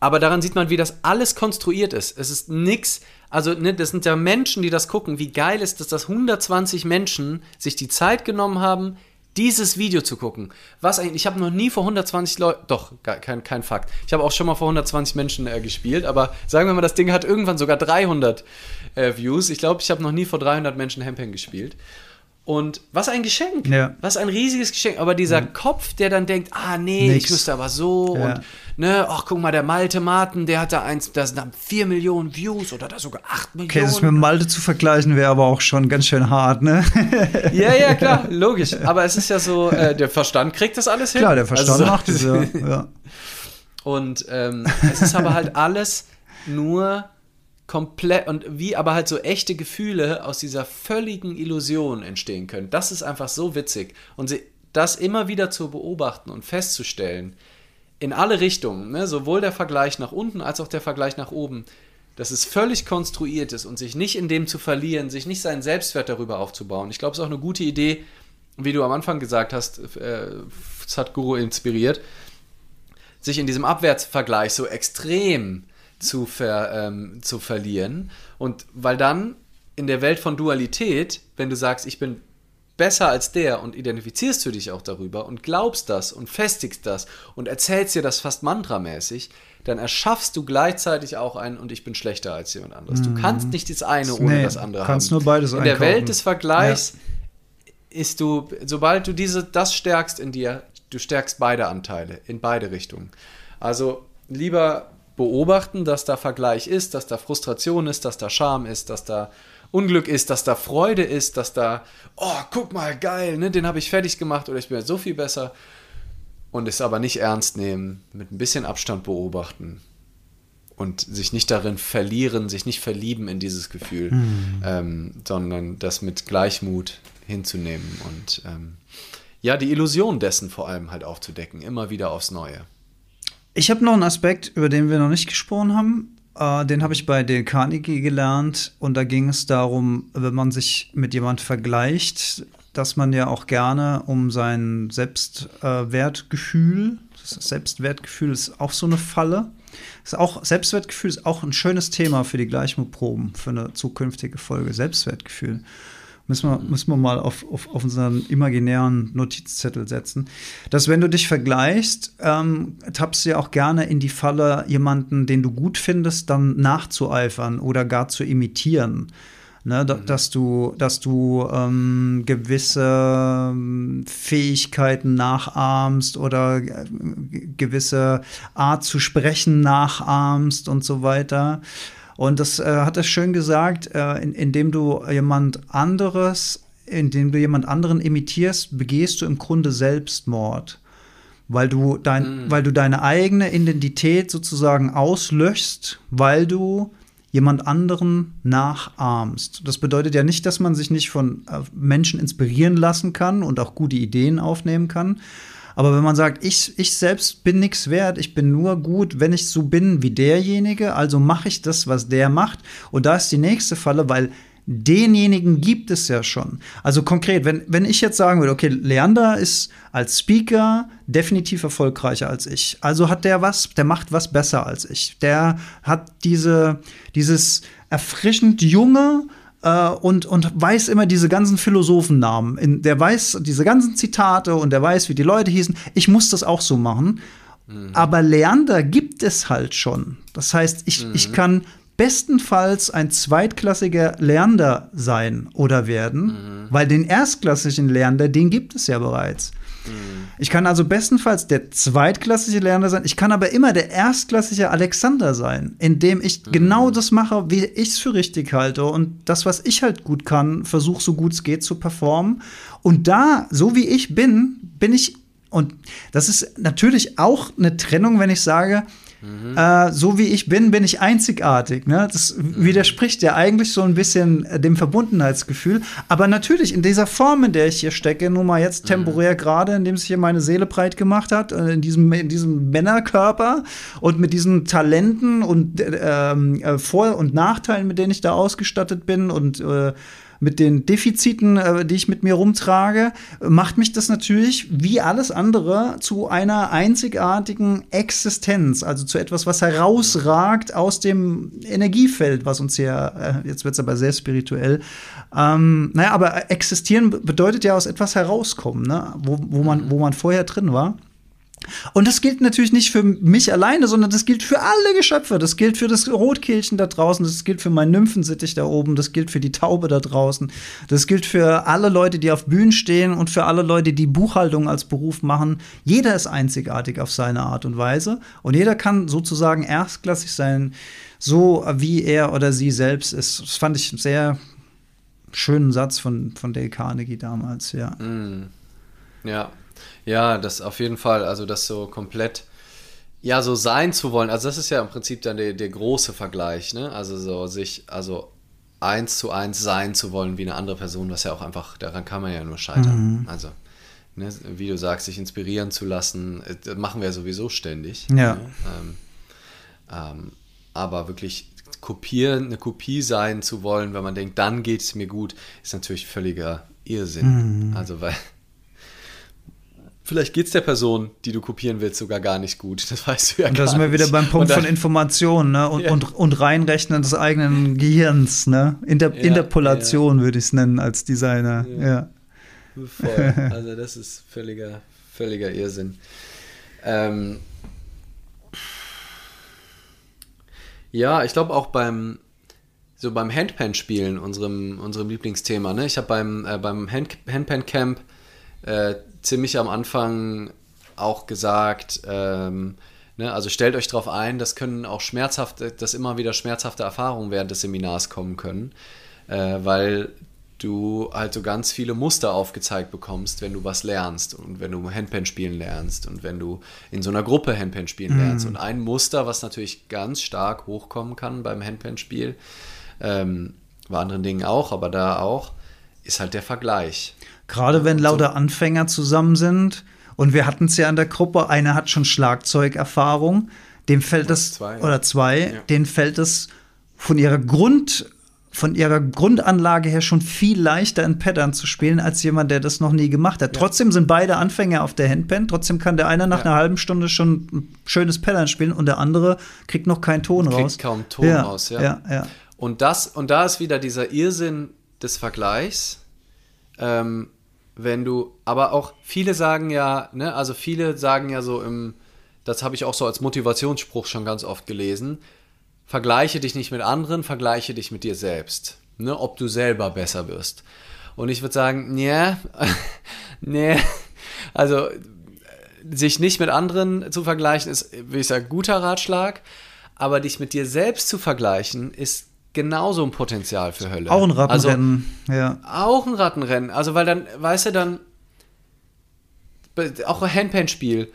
aber daran sieht man, wie das alles konstruiert ist. Es ist nix, also ne, das sind ja Menschen, die das gucken. Wie geil ist es, dass 120 Menschen sich die Zeit genommen haben, dieses Video zu gucken. Was eigentlich, ich habe noch nie vor 120 Leuten, doch, kein, kein Fakt. Ich habe auch schon mal vor 120 Menschen äh, gespielt, aber sagen wir mal, das Ding hat irgendwann sogar 300 äh, Views. Ich glaube, ich habe noch nie vor 300 Menschen Hempen gespielt. Und was ein Geschenk. Ja. Was ein riesiges Geschenk. Aber dieser mhm. Kopf, der dann denkt, ah nee, Nix. ich müsste aber so ja. und ne, ach guck mal, der Malte Martin, der hat da eins, das sind 4 Millionen Views oder da sogar 8 Millionen. Okay, das mit Malte zu vergleichen wäre aber auch schon ganz schön hart, ne? ja, ja, klar, logisch. Aber es ist ja so, äh, der Verstand kriegt das alles hin. Klar, der Verstand also, macht es ja. ja. Und ähm, es ist aber halt alles nur komplett und wie aber halt so echte Gefühle aus dieser völligen Illusion entstehen können. Das ist einfach so witzig und sie, das immer wieder zu beobachten und festzustellen, in alle Richtungen, ne, sowohl der Vergleich nach unten als auch der Vergleich nach oben, dass es völlig konstruiert ist und sich nicht in dem zu verlieren, sich nicht seinen Selbstwert darüber aufzubauen. Ich glaube, es ist auch eine gute Idee, wie du am Anfang gesagt hast, äh, Sadhguru inspiriert, sich in diesem Abwärtsvergleich so extrem zu, ver, ähm, zu verlieren. Und weil dann in der Welt von Dualität, wenn du sagst, ich bin besser als der und identifizierst du dich auch darüber und glaubst das und festigst das und erzählst dir das fast mantramäßig, dann erschaffst du gleichzeitig auch ein und ich bin schlechter als jemand anderes. Du mhm. kannst nicht das eine ohne nee, das andere kannst haben. Nur beides In der Welt des Vergleichs ja. ist du, sobald du diese, das stärkst in dir, du stärkst beide Anteile, in beide Richtungen. Also lieber beobachten, dass da Vergleich ist, dass da Frustration ist, dass da Scham ist, dass da Unglück ist, dass da Freude ist, dass da, oh, guck mal, geil, ne, den habe ich fertig gemacht oder ich bin so viel besser. Und es aber nicht ernst nehmen, mit ein bisschen Abstand beobachten und sich nicht darin verlieren, sich nicht verlieben in dieses Gefühl, mhm. ähm, sondern das mit Gleichmut hinzunehmen und ähm, ja, die Illusion dessen vor allem halt aufzudecken, immer wieder aufs Neue. Ich habe noch einen Aspekt, über den wir noch nicht gesprochen haben. Äh, den habe ich bei Dale Carnegie gelernt und da ging es darum, wenn man sich mit jemand vergleicht, dass man ja auch gerne um sein Selbstwertgefühl, das Selbstwertgefühl ist auch so eine Falle. Ist auch, Selbstwertgefühl ist auch ein schönes Thema für die Gleichmutproben, für eine zukünftige Folge. Selbstwertgefühl. Müssen wir, müssen wir mal auf, auf, auf unseren imaginären Notizzettel setzen. Dass, wenn du dich vergleichst, ähm, tappst du ja auch gerne in die Falle, jemanden, den du gut findest, dann nachzueifern oder gar zu imitieren. Ne, mhm. dass du, dass du ähm, gewisse ähm, Fähigkeiten nachahmst oder äh, gewisse Art zu sprechen nachahmst und so weiter. Und das äh, hat er schön gesagt, äh, in, indem du jemand anderes, indem du jemand anderen imitierst, begehst du im Grunde Selbstmord. Weil du, dein, mhm. weil du deine eigene Identität sozusagen auslöschst, weil du jemand anderen nachahmst. Das bedeutet ja nicht, dass man sich nicht von äh, Menschen inspirieren lassen kann und auch gute Ideen aufnehmen kann, aber wenn man sagt, ich, ich selbst bin nichts wert, ich bin nur gut, wenn ich so bin wie derjenige, also mache ich das, was der macht. Und da ist die nächste Falle, weil denjenigen gibt es ja schon. Also konkret, wenn, wenn ich jetzt sagen würde, okay, Leander ist als Speaker definitiv erfolgreicher als ich. Also hat der was, der macht was besser als ich. Der hat diese, dieses erfrischend junge, äh, und, und weiß immer diese ganzen Philosophennamen. In, der weiß diese ganzen Zitate und der weiß, wie die Leute hießen. Ich muss das auch so machen. Mhm. Aber Leander gibt es halt schon. Das heißt, ich, mhm. ich kann bestenfalls ein zweitklassiger Leander sein oder werden, mhm. weil den erstklassigen Leander, den gibt es ja bereits. Ich kann also bestenfalls der zweitklassige Lerner sein. Ich kann aber immer der erstklassige Alexander sein, indem ich mhm. genau das mache, wie ich es für richtig halte und das, was ich halt gut kann, versuche so gut es geht zu performen. Und da, so wie ich bin, bin ich und das ist natürlich auch eine Trennung, wenn ich sage, Mhm. Äh, so wie ich bin, bin ich einzigartig. Ne? Das mhm. widerspricht ja eigentlich so ein bisschen äh, dem Verbundenheitsgefühl. Aber natürlich in dieser Form, in der ich hier stecke, nun mal jetzt mhm. temporär mhm. gerade, indem sich hier meine Seele breit gemacht hat, äh, in diesem, in diesem Männerkörper und mit diesen Talenten und äh, ähm, äh, Vor- und Nachteilen, mit denen ich da ausgestattet bin und äh, mit den Defiziten, äh, die ich mit mir rumtrage, macht mich das natürlich wie alles andere zu einer einzigartigen Existenz, also zu etwas, was herausragt aus dem Energiefeld, was uns hier, äh, jetzt wird es aber sehr spirituell, ähm, naja, aber existieren bedeutet ja aus etwas herauskommen, ne? wo, wo, man, wo man vorher drin war. Und das gilt natürlich nicht für mich alleine, sondern das gilt für alle Geschöpfe. Das gilt für das Rotkehlchen da draußen, das gilt für meinen Nymphensittich da oben, das gilt für die Taube da draußen, das gilt für alle Leute, die auf Bühnen stehen und für alle Leute, die Buchhaltung als Beruf machen. Jeder ist einzigartig auf seine Art und Weise und jeder kann sozusagen erstklassig sein, so wie er oder sie selbst ist. Das fand ich einen sehr schönen Satz von, von Dale Carnegie damals, ja. Mm. Ja, ja, das auf jeden Fall. Also das so komplett, ja, so sein zu wollen. Also das ist ja im Prinzip dann der, der große Vergleich, ne? Also so sich, also eins zu eins sein zu wollen wie eine andere Person, was ja auch einfach, daran kann man ja nur scheitern. Mhm. Also, ne, wie du sagst, sich inspirieren zu lassen, äh, das machen wir ja sowieso ständig. Ja. Ne? Ähm, ähm, aber wirklich kopieren, eine Kopie sein zu wollen, wenn man denkt, dann geht es mir gut, ist natürlich völliger Irrsinn. Mhm. Also, weil Vielleicht geht es der Person, die du kopieren willst, sogar gar nicht gut. Das weißt du ja und gar nicht. Da sind wir wieder beim Punkt dann, von Information ne? und, ja. und, und Reinrechnen des eigenen Gehirns. Ne? Inter ja, Interpolation ja. würde ich es nennen als Designer. Ja. Voll. Also das ist völliger, völliger Irrsinn. Ähm ja, ich glaube auch beim so beim Handpan-Spielen, unserem, unserem Lieblingsthema, ne? Ich habe beim, äh, beim Hand, Handpan-Camp äh, ziemlich am Anfang auch gesagt, ähm, ne, also stellt euch darauf ein, das können auch schmerzhafte, dass immer wieder schmerzhafte Erfahrungen während des Seminars kommen können, äh, weil du halt so ganz viele Muster aufgezeigt bekommst, wenn du was lernst und wenn du Handpan spielen lernst und wenn du in so einer Gruppe Handpan spielen lernst. Mhm. Und ein Muster, was natürlich ganz stark hochkommen kann beim Handpan-Spiel, ähm, bei anderen Dingen auch, aber da auch, ist halt der Vergleich. Gerade wenn lauter Anfänger zusammen sind und wir hatten es ja in der Gruppe, einer hat schon Schlagzeugerfahrung, dem fällt es, zwei, oder zwei, ja. denen fällt es von ihrer Grund von ihrer Grundanlage her schon viel leichter in Pattern zu spielen als jemand, der das noch nie gemacht hat. Ja. Trotzdem sind beide Anfänger auf der Handpan. Trotzdem kann der eine nach ja. einer halben Stunde schon ein schönes Pattern spielen und der andere kriegt noch keinen Ton kriegt raus. Kriegt kaum Ton ja. raus, ja. ja. ja. Und das und da ist wieder dieser Irrsinn des Vergleichs. Ähm, wenn du, aber auch viele sagen ja, ne, also viele sagen ja so im, das habe ich auch so als Motivationsspruch schon ganz oft gelesen, vergleiche dich nicht mit anderen, vergleiche dich mit dir selbst, ne, ob du selber besser wirst. Und ich würde sagen, nee, nee, also sich nicht mit anderen zu vergleichen ist, wie ich sagen, guter Ratschlag, aber dich mit dir selbst zu vergleichen ist genauso ein Potenzial für Hölle. Auch ein Rattenrennen, also, ja. Auch ein Rattenrennen. Also, weil dann, weißt du, dann, auch ein Handpan-Spiel,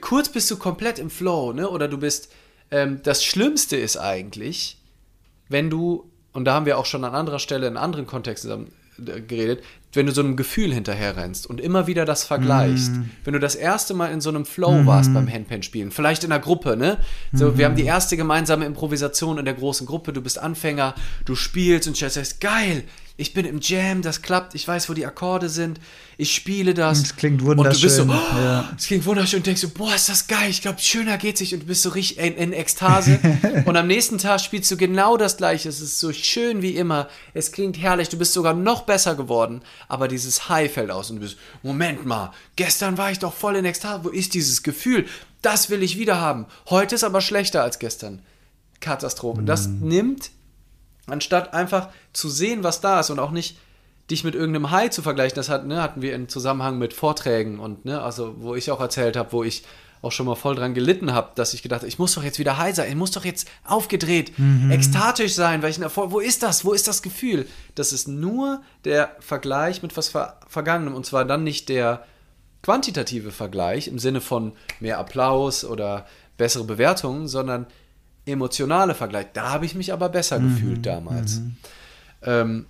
kurz bist du komplett im Flow, ne? Oder du bist, ähm, das Schlimmste ist eigentlich, wenn du, und da haben wir auch schon an anderer Stelle in anderen Kontexten äh, geredet, wenn du so einem Gefühl hinterher rennst und immer wieder das vergleichst. Mm. Wenn du das erste Mal in so einem Flow mm. warst beim Handpan-Spielen, vielleicht in einer Gruppe, ne? So, mm. wir haben die erste gemeinsame Improvisation in der großen Gruppe, du bist Anfänger, du spielst und sagst, geil, ich bin im Jam, das klappt, ich weiß, wo die Akkorde sind, ich spiele das. Das klingt wunderschön. Und du bist so, oh, ja. das klingt wunderschön und denkst so, boah, ist das geil, ich glaube, schöner geht's nicht und du bist so richtig in, in Ekstase. und am nächsten Tag spielst du genau das gleiche, es ist so schön wie immer, es klingt herrlich, du bist sogar noch besser geworden, aber dieses High fällt aus und du bist, Moment mal, gestern war ich doch voll in Ekstase, wo ist dieses Gefühl? Das will ich wieder haben. Heute ist aber schlechter als gestern. Katastrophe. Mhm. Das nimmt Anstatt einfach zu sehen, was da ist und auch nicht dich mit irgendeinem High zu vergleichen. Das hat, ne, hatten wir im Zusammenhang mit Vorträgen und, ne, also wo ich auch erzählt habe, wo ich auch schon mal voll dran gelitten habe, dass ich gedacht habe, ich muss doch jetzt wieder high sein, ich muss doch jetzt aufgedreht, mhm. ekstatisch sein, weil ich Erfolg, wo ist das? Wo ist das Gefühl? Das ist nur der Vergleich mit was Ver Vergangenem und zwar dann nicht der quantitative Vergleich im Sinne von mehr Applaus oder bessere Bewertungen, sondern emotionale Vergleich. Da habe ich mich aber besser mhm. gefühlt damals. Mhm. Ähm,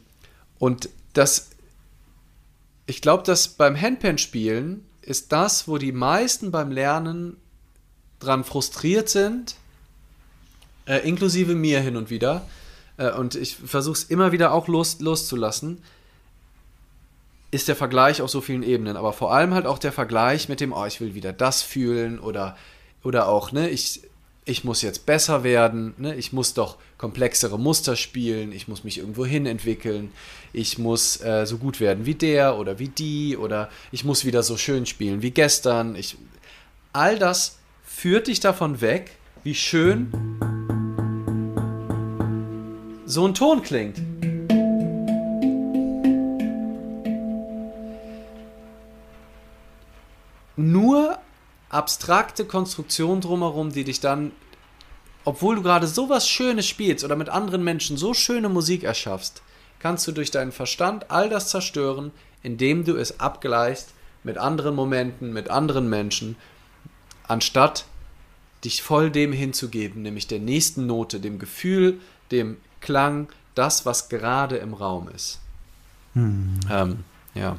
und das, ich glaube, dass beim Handpan-Spielen ist das, wo die meisten beim Lernen dran frustriert sind, äh, inklusive mir hin und wieder. Äh, und ich versuche es immer wieder auch los, loszulassen ist der Vergleich auf so vielen Ebenen, aber vor allem halt auch der Vergleich mit dem, oh, ich will wieder das fühlen oder, oder auch, ne, ich, ich muss jetzt besser werden, ne? ich muss doch komplexere Muster spielen, ich muss mich irgendwo hin entwickeln, ich muss äh, so gut werden wie der oder wie die oder ich muss wieder so schön spielen wie gestern. Ich, all das führt dich davon weg, wie schön so ein Ton klingt. Nur abstrakte Konstruktion drumherum, die dich dann, obwohl du gerade so was Schönes spielst oder mit anderen Menschen so schöne Musik erschaffst, kannst du durch deinen Verstand all das zerstören, indem du es abgleichst mit anderen Momenten, mit anderen Menschen, anstatt dich voll dem hinzugeben, nämlich der nächsten Note, dem Gefühl, dem Klang, das, was gerade im Raum ist. Hm. Ähm, ja.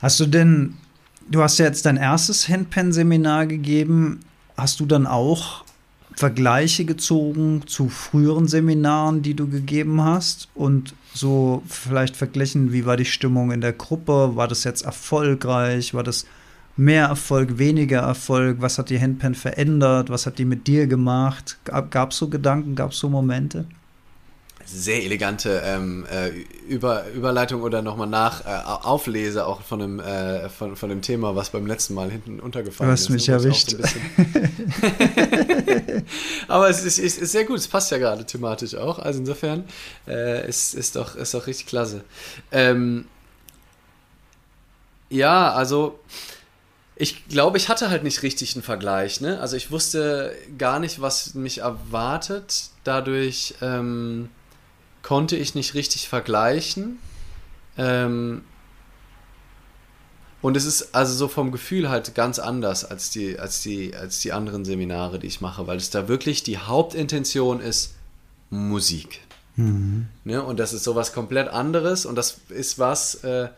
Hast du denn Du hast ja jetzt dein erstes Handpan-Seminar gegeben. Hast du dann auch Vergleiche gezogen zu früheren Seminaren, die du gegeben hast? Und so vielleicht verglichen, wie war die Stimmung in der Gruppe? War das jetzt erfolgreich? War das mehr Erfolg, weniger Erfolg? Was hat die Handpan verändert? Was hat die mit dir gemacht? Gab es so Gedanken? Gab es so Momente? Sehr elegante ähm, äh, Über, Überleitung oder nochmal nach äh, Auflese auch von dem, äh, von, von dem Thema, was beim letzten Mal hinten untergefallen ist. Du hast ist, mich erwischt. So Aber es ist, ist, ist, sehr gut, es passt ja gerade thematisch auch. Also insofern äh, ist, ist, doch, ist doch richtig klasse. Ähm, ja, also ich glaube, ich hatte halt nicht richtig einen Vergleich. Ne? Also ich wusste gar nicht, was mich erwartet. Dadurch ähm, konnte ich nicht richtig vergleichen. Ähm, und es ist also so vom Gefühl halt ganz anders als die, als, die, als die anderen Seminare, die ich mache, weil es da wirklich die Hauptintention ist Musik. Mhm. Ne? Und das ist sowas komplett anderes und das ist was, äh,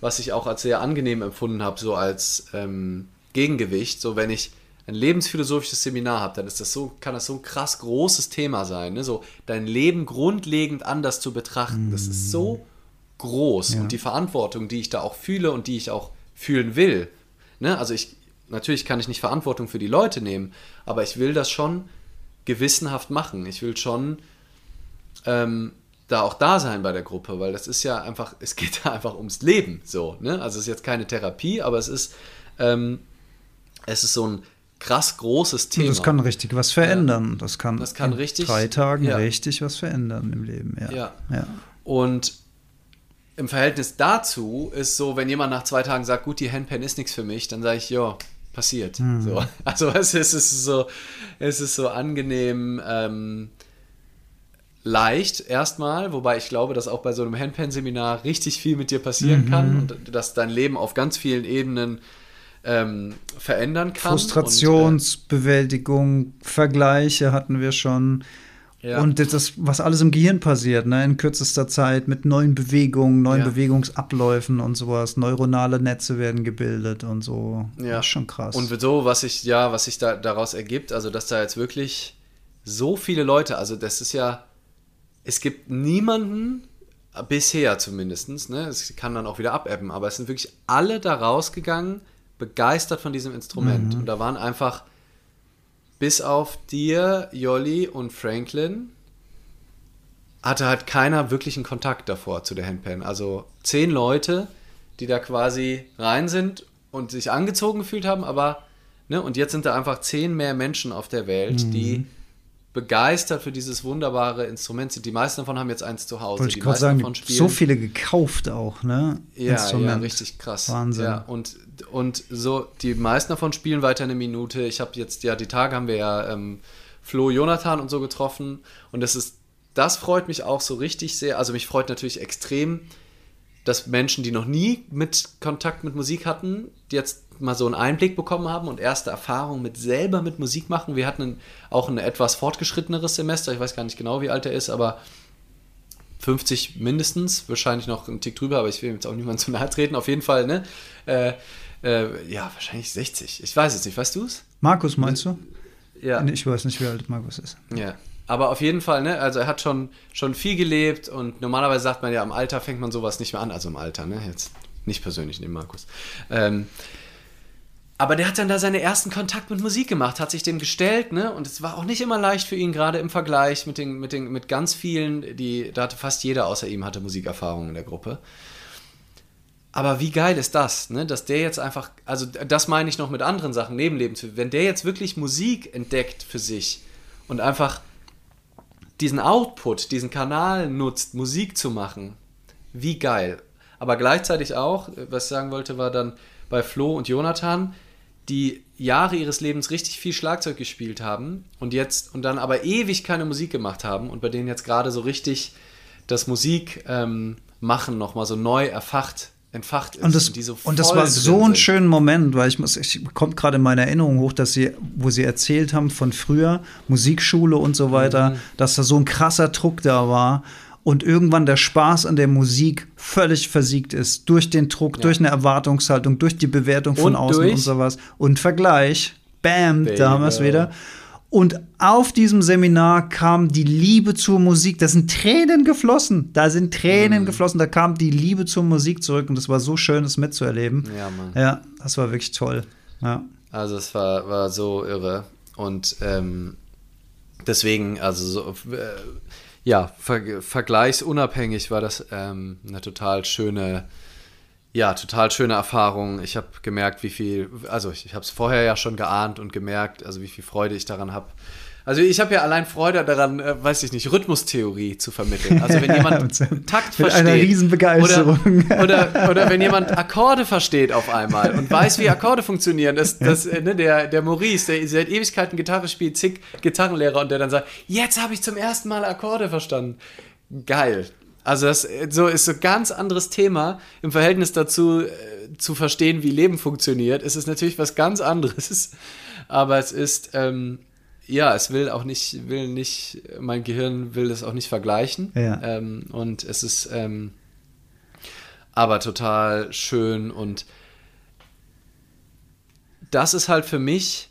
was ich auch als sehr angenehm empfunden habe, so als ähm, Gegengewicht. So wenn ich ein lebensphilosophisches Seminar habe, dann ist das so, kann das so ein krass großes Thema sein. Ne? So dein Leben grundlegend anders zu betrachten. Das ist so groß. Ja. Und die Verantwortung, die ich da auch fühle und die ich auch fühlen will. Ne? Also ich, natürlich kann ich nicht Verantwortung für die Leute nehmen, aber ich will das schon gewissenhaft machen. Ich will schon ähm, da auch da sein bei der Gruppe, weil das ist ja einfach, es geht da einfach ums Leben. So, ne? Also es ist jetzt keine Therapie, aber es ist, ähm, es ist so ein krass großes Thema. Das kann richtig was verändern. Das kann, das kann in richtig, drei Tagen ja. richtig was verändern im Leben. Ja. ja. ja. Und im Verhältnis dazu ist so, wenn jemand nach zwei Tagen sagt, gut, die Handpan ist nichts für mich, dann sage ich, ja, passiert. Mhm. So. Also es ist so, es ist so angenehm ähm, leicht erstmal, wobei ich glaube, dass auch bei so einem Handpan-Seminar richtig viel mit dir passieren mhm. kann und dass dein Leben auf ganz vielen Ebenen ähm, verändern kann. Frustrationsbewältigung, äh, Vergleiche hatten wir schon. Ja. Und das, was alles im Gehirn passiert, ne, in kürzester Zeit mit neuen Bewegungen, neuen ja. Bewegungsabläufen und sowas. Neuronale Netze werden gebildet und so. Ja. Das ist schon krass. Und so, was sich, ja, was sich da, daraus ergibt, also dass da jetzt wirklich so viele Leute, also das ist ja, es gibt niemanden, bisher zumindest, ne, es kann dann auch wieder abebben, aber es sind wirklich alle da rausgegangen, begeistert von diesem Instrument. Mhm. Und da waren einfach bis auf dir, Jolly und Franklin hatte halt keiner wirklichen Kontakt davor zu der Handpan. Also zehn Leute, die da quasi rein sind und sich angezogen gefühlt haben, aber, ne, und jetzt sind da einfach zehn mehr Menschen auf der Welt, mhm. die begeistert für dieses wunderbare Instrument sind. Die meisten davon haben jetzt eins zu Hause. Wollte ich gerade sagen, davon spielen. so viele gekauft auch, ne? Ja, ja richtig krass. Wahnsinn. Ja, und, und so, die meisten davon spielen weiter eine Minute. Ich habe jetzt, ja, die Tage haben wir ja ähm, Flo, Jonathan und so getroffen. Und das ist, das freut mich auch so richtig sehr. Also mich freut natürlich extrem, dass Menschen, die noch nie mit Kontakt mit Musik hatten, jetzt mal so einen Einblick bekommen haben und erste Erfahrungen mit selber mit Musik machen. Wir hatten auch ein etwas fortgeschritteneres Semester, ich weiß gar nicht genau, wie alt er ist, aber 50 mindestens, wahrscheinlich noch ein Tick drüber, aber ich will jetzt auch niemand zu nahe treten, auf jeden Fall, ne? Äh, äh, ja, wahrscheinlich 60. Ich weiß es nicht, weißt du es? Markus meinst du? Ja. Ich weiß nicht, wie alt Markus ist. Ja. Aber auf jeden Fall, ne, also er hat schon, schon viel gelebt und normalerweise sagt man ja, im Alter fängt man sowas nicht mehr an, also im Alter, ne? Jetzt nicht persönlich, den Markus. Ähm, aber der hat dann da seine ersten Kontakt mit Musik gemacht, hat sich dem gestellt, ne? Und es war auch nicht immer leicht für ihn, gerade im Vergleich mit, den, mit, den, mit ganz vielen, die, da hatte fast jeder außer ihm hatte Musikerfahrung in der Gruppe. Aber wie geil ist das, ne? Dass der jetzt einfach, also das meine ich noch mit anderen Sachen, Nebenleben, wenn der jetzt wirklich Musik entdeckt für sich und einfach diesen Output, diesen Kanal nutzt, Musik zu machen, wie geil. Aber gleichzeitig auch, was ich sagen wollte, war dann bei Flo und Jonathan, die Jahre ihres Lebens richtig viel Schlagzeug gespielt haben und jetzt und dann aber ewig keine Musik gemacht haben und bei denen jetzt gerade so richtig das Musik ähm, machen nochmal so neu erfacht entfacht ist. Und das, und, so und das war so ein schöner Moment, weil ich muss, ich kommt gerade in meiner Erinnerung hoch, dass sie, wo sie erzählt haben von früher, Musikschule und so weiter, mhm. dass da so ein krasser Druck da war und irgendwann der Spaß an der Musik völlig versiegt ist. Durch den Druck, ja. durch eine Erwartungshaltung, durch die Bewertung von und außen durch? und sowas. Und Vergleich, bam, Baby. da haben wir es wieder. Und auf diesem Seminar kam die Liebe zur Musik. Da sind Tränen geflossen. Da sind Tränen mhm. geflossen. Da kam die Liebe zur Musik zurück. Und das war so schön, das mitzuerleben. Ja, Mann. Ja, das war wirklich toll. Ja. Also, es war, war so irre. Und ähm, deswegen, also so, äh, ja, ver vergleichsunabhängig war das ähm, eine total schöne, ja, total schöne Erfahrung. Ich habe gemerkt, wie viel, also ich, ich habe es vorher ja schon geahnt und gemerkt, also wie viel Freude ich daran habe, also ich habe ja allein Freude daran, äh, weiß ich nicht, Rhythmustheorie zu vermitteln. Also wenn jemand Takt Mit versteht. einer Riesenbegeisterung. Oder, oder, oder wenn jemand Akkorde versteht auf einmal und weiß, wie Akkorde funktionieren. Das, das, äh, ne, der, der Maurice, der seit Ewigkeiten Gitarre spielt, zig Gitarrenlehrer und der dann sagt, jetzt habe ich zum ersten Mal Akkorde verstanden. Geil. Also das äh, so ist so ein ganz anderes Thema im Verhältnis dazu äh, zu verstehen, wie Leben funktioniert. Es ist natürlich was ganz anderes, aber es ist ähm, ja, es will auch nicht, will nicht, mein Gehirn will es auch nicht vergleichen. Ja. Ähm, und es ist ähm, aber total schön und das ist halt für mich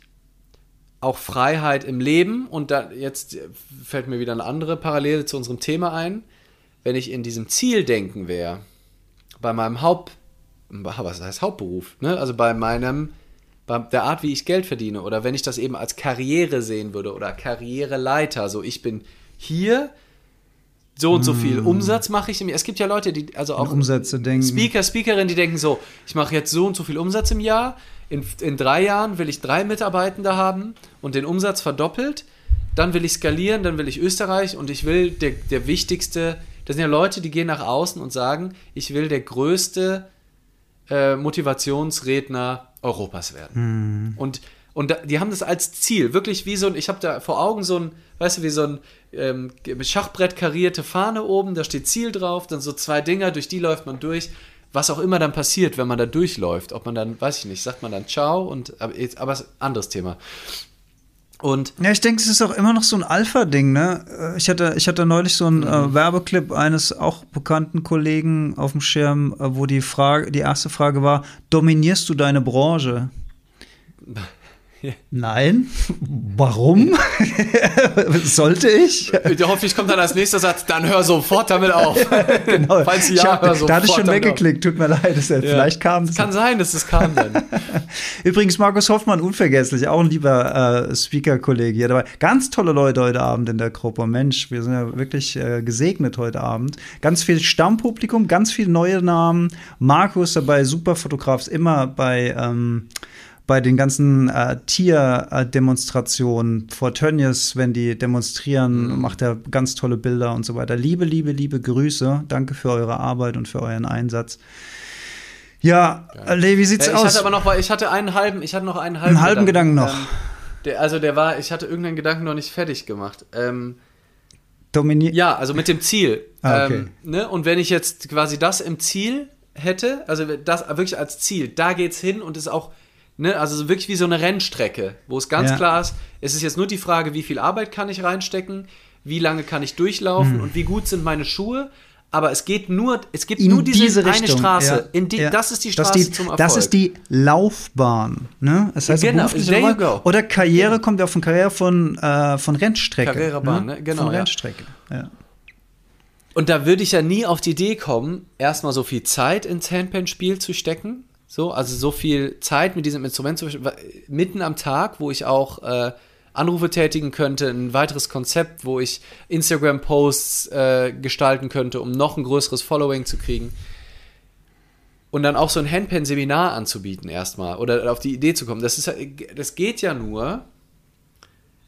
auch Freiheit im Leben und da jetzt fällt mir wieder eine andere Parallele zu unserem Thema ein. Wenn ich in diesem Zieldenken wäre, bei meinem Haupt, was heißt Hauptberuf, ne? also bei meinem bei der Art, wie ich Geld verdiene oder wenn ich das eben als Karriere sehen würde oder Karriereleiter, so ich bin hier, so und so viel Umsatz mache ich im Jahr. Es gibt ja Leute, die, also auch Umsätze denken. Speaker, Speakerinnen, die denken so, ich mache jetzt so und so viel Umsatz im Jahr, in, in drei Jahren will ich drei Mitarbeitende haben und den Umsatz verdoppelt, dann will ich skalieren, dann will ich Österreich und ich will der, der wichtigste, das sind ja Leute, die gehen nach außen und sagen, ich will der größte äh, Motivationsredner Europas werden. Und, und da, die haben das als Ziel, wirklich wie so ein, ich habe da vor Augen so ein, weißt du, wie so ein ähm, Schachbrett karierte Fahne oben, da steht Ziel drauf, dann so zwei Dinger, durch die läuft man durch. Was auch immer dann passiert, wenn man da durchläuft, ob man dann, weiß ich nicht, sagt man dann Ciao und aber, aber ist ein anderes Thema. Und Ja, ich denke, es ist auch immer noch so ein Alpha-Ding, ne? Äh, Ich hatte, ich hatte neulich so einen äh, Werbeclip eines auch bekannten Kollegen auf dem Schirm, äh, wo die Frage, die erste Frage war: Dominierst du deine Branche? Nein. Warum? Sollte ich? ich hoffe, ich komme dann als nächster Satz, dann hör sofort damit auf. Genau. Falls Ich ja, hab- hör sofort da hatte ich schon auf. weggeklickt, tut mir leid. Das, Ja. Vielleicht kam Es es. kann sein, dass es kam dann. Übrigens, Markus Hoffmann, unvergesslich, auch ein lieber äh, Speaker-Kollege hier dabei. Ganz tolle Leute heute Abend in der Gruppe. Mensch, wir sind ja wirklich äh, gesegnet heute Abend. Ganz viel Stammpublikum, ganz viele neue Namen. Markus dabei, super Fotograf, ist immer bei. Ähm, bei den ganzen äh, Tierdemonstrationen vor Tönnies, wenn die demonstrieren, macht er ganz tolle Bilder und so weiter. Liebe, liebe, liebe Grüße. Danke für eure Arbeit und für euren Einsatz. Ja, äh, Lee, wie sieht's Ja, ich aus? hatte aber noch, ich hatte einen halben, ich hatte noch einen halben, Einen halben Gedanken noch. Ähm, der, also der war, ich hatte irgendeinen Gedanken noch nicht fertig gemacht. Ähm, Dominier ja, also mit dem Ziel. Ah, okay. ähm, ne? Und wenn ich jetzt quasi das im Ziel hätte, also das wirklich als Ziel, da geht's hin und ist auch, ne, also so wirklich wie so eine Rennstrecke, wo es ganz Ja. klar ist, es ist jetzt nur die Frage, wie viel Arbeit kann ich reinstecken, wie lange kann ich durchlaufen Hm. und wie gut sind meine Schuhe. Aber es geht nur, es gibt in nur diese, diese eine. Straße. Ja, in die, ja. Das ist die Das Straße die, zum Erfolg. Das ist die Laufbahn. Ne? Das heißt, Genau, berufliche. Oder Karriere kommt ja von Karriere von, äh, von Rennstrecke. Karrierebahn, ne? Genau, Von. Rennstrecke. Ja. Und da würde ich ja nie auf die Idee kommen, erstmal so viel Zeit ins Handpan-Spiel zu stecken. So, also so viel Zeit mit diesem Instrument zu mitten am Tag, wo ich auch äh, Anrufe tätigen könnte, ein weiteres Konzept, wo ich Instagram-Posts äh, gestalten könnte, um noch ein größeres Following zu kriegen. Und dann auch so ein Handpan-Seminar anzubieten erstmal oder auf die Idee zu kommen. Das, ist, das geht ja nur,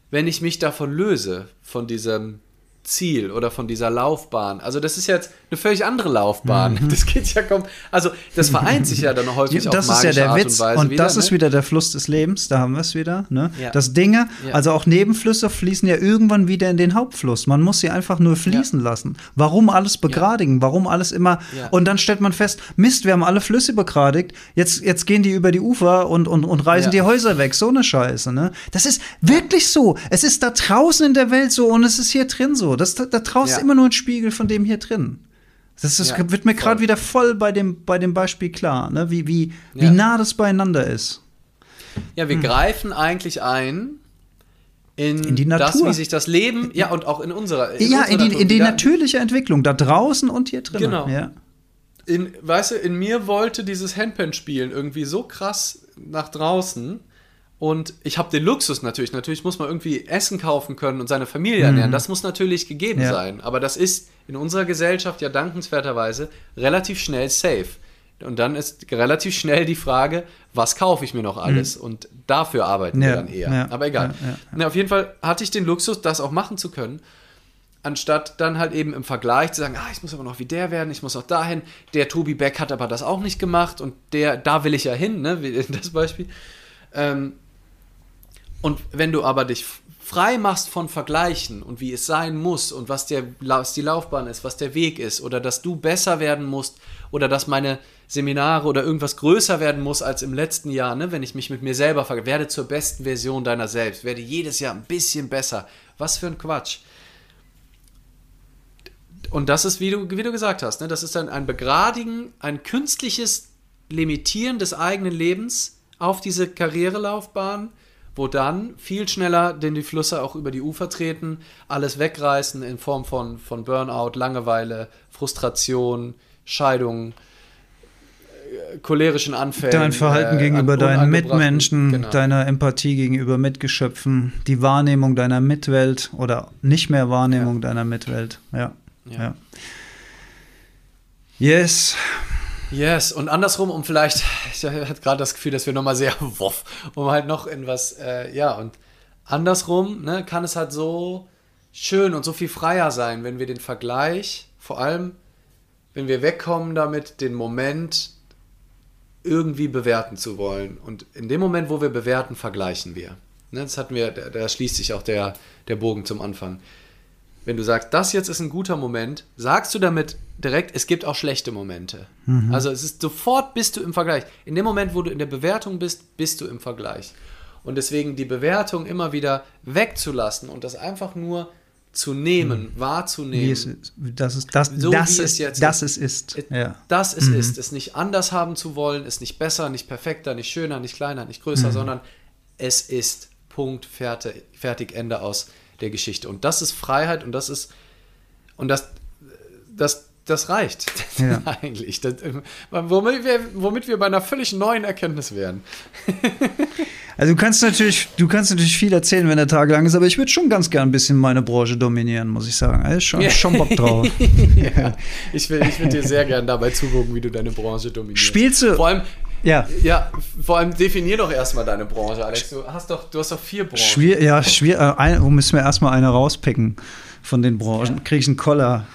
wenn ich mich davon löse, von diesem Ziel oder von dieser Laufbahn. Also das ist jetzt eine völlig andere Laufbahn. Das geht ja kaum. Also das vereint sich ja dann häufig auf Das ist ja der Art Witz. und Weise Und wieder, das ist ne? wieder der Fluss des Lebens. Da haben wir es wieder. Ne? Ja. Das Dinge, Ja. also auch Nebenflüsse fließen ja irgendwann wieder in den Hauptfluss. Man muss sie einfach nur fließen lassen. Warum alles begradigen? Warum alles immer. Ja. Und dann stellt man fest, Mist, wir haben alle Flüsse begradigt. Jetzt, jetzt gehen die über die Ufer und, und, und reißen Ja. die Häuser weg. So eine Scheiße. Ne? Das ist wirklich so. Es ist da draußen in der Welt so und es ist hier drin so. Das, da, draußen Ja. ist immer nur ein Spiegel von dem hier drin. Das, das Ja, wird mir gerade wieder voll bei dem, bei dem Beispiel klar, ne? wie, wie, wie Ja. nah das beieinander ist. Ja, wir greifen eigentlich ein in, In die das, Natur. wie sich das Leben, ja, und auch in unserer. ja, unserer in die, Natur in die natürliche Entwicklung, da draußen und hier drin. Genau. Ja. in, weißt du, in mir wollte dieses Handpan-Spielen irgendwie so krass nach draußen Und ich habe den Luxus natürlich. Natürlich muss man irgendwie Essen kaufen können und seine Familie ernähren. Das muss natürlich gegeben Ja. sein. Aber das ist in unserer Gesellschaft ja dankenswerterweise relativ schnell safe. Und dann ist relativ schnell die Frage, was kaufe ich mir noch alles? Und dafür arbeiten wir Ja, dann eher. ja, Aber egal. Na, auf jeden Fall hatte ich den Luxus, das auch machen zu können. Anstatt dann halt eben im Vergleich zu sagen, ah, ich muss aber noch wie der werden, ich muss noch dahin. Der Tobi Beck hat aber das auch nicht gemacht und der, da will ich ja hin, ne, wie das Beispiel. Ähm, und wenn du aber dich frei machst von Vergleichen und wie es sein muss und was, der, was die Laufbahn ist, was der Weg ist oder dass du besser werden musst oder dass meine Seminare oder irgendwas größer werden muss als im letzten Jahr, ne? wenn ich mich mit mir selber vergleiche, werde zur besten Version deiner selbst, werde jedes Jahr ein bisschen besser. Was für ein Quatsch. Und das ist, wie du, wie du gesagt hast, ne? das ist dann ein Begradigen, ein künstliches Limitieren des eigenen Lebens auf diese Karrierelaufbahn, wo dann viel schneller denn die Flüsse auch über die Ufer treten, alles wegreißen in Form von, von Burnout, Langeweile, Frustration, Scheidung, äh, cholerischen Anfällen. Dein Verhalten äh, gegenüber deinen Mitmenschen, genau. deiner Empathie gegenüber Mitgeschöpfen, die Wahrnehmung deiner Mitwelt oder nicht mehr Wahrnehmung deiner Mitwelt. Ja. Ja. ja. Yes. Yes, und andersrum, um vielleicht, ich hatte gerade das Gefühl, dass wir nochmal sehr woff, um halt noch in was, äh, ja, und andersrum, ne, kann es halt so schön und so viel freier sein, wenn wir den Vergleich, vor allem, wenn wir wegkommen damit, den Moment irgendwie bewerten zu wollen. Und in dem Moment, wo wir bewerten, vergleichen wir. Ne, das hatten wir, da, da schließt sich auch der, der Bogen zum Anfang. Wenn du sagst, das jetzt ist ein guter Moment, sagst du damit direkt, es gibt auch schlechte Momente. Also es ist sofort bist du im Vergleich. In dem Moment, wo du in der Bewertung bist, bist du im Vergleich. Und deswegen die Bewertung immer wieder wegzulassen und das einfach nur zu nehmen, wahrzunehmen. Wie es ist. Das ist das, So das wie ist, es jetzt das ist. ist. Ja. Das es ist, es nicht anders haben zu wollen, es nicht besser, nicht perfekter, nicht schöner, nicht kleiner, nicht größer, sondern es ist Punkt, fertig, fertig, Ende aus der Geschichte. Und das ist Freiheit und das ist, und das, das, das reicht Ja. eigentlich. Das, womit, wir, womit wir bei einer völlig neuen Erkenntnis wären. Also du kannst natürlich, du kannst natürlich viel erzählen, wenn der Tag lang ist, aber ich würde schon ganz gern ein bisschen meine Branche dominieren, muss ich sagen. Also schon, schon Bock drauf. ja, ich will, ich will dir sehr gern dabei zugucken, wie du deine Branche dominierst. Spielst du- Vor allem, Ja. Ja, vor allem definier doch erstmal deine Branche, Alex. Du hast doch, du hast doch vier Branchen. Schwier ja, schwier äh, ein, wo müssen wir erstmal eine rauspicken von den Branchen? Krieg ich einen Koller.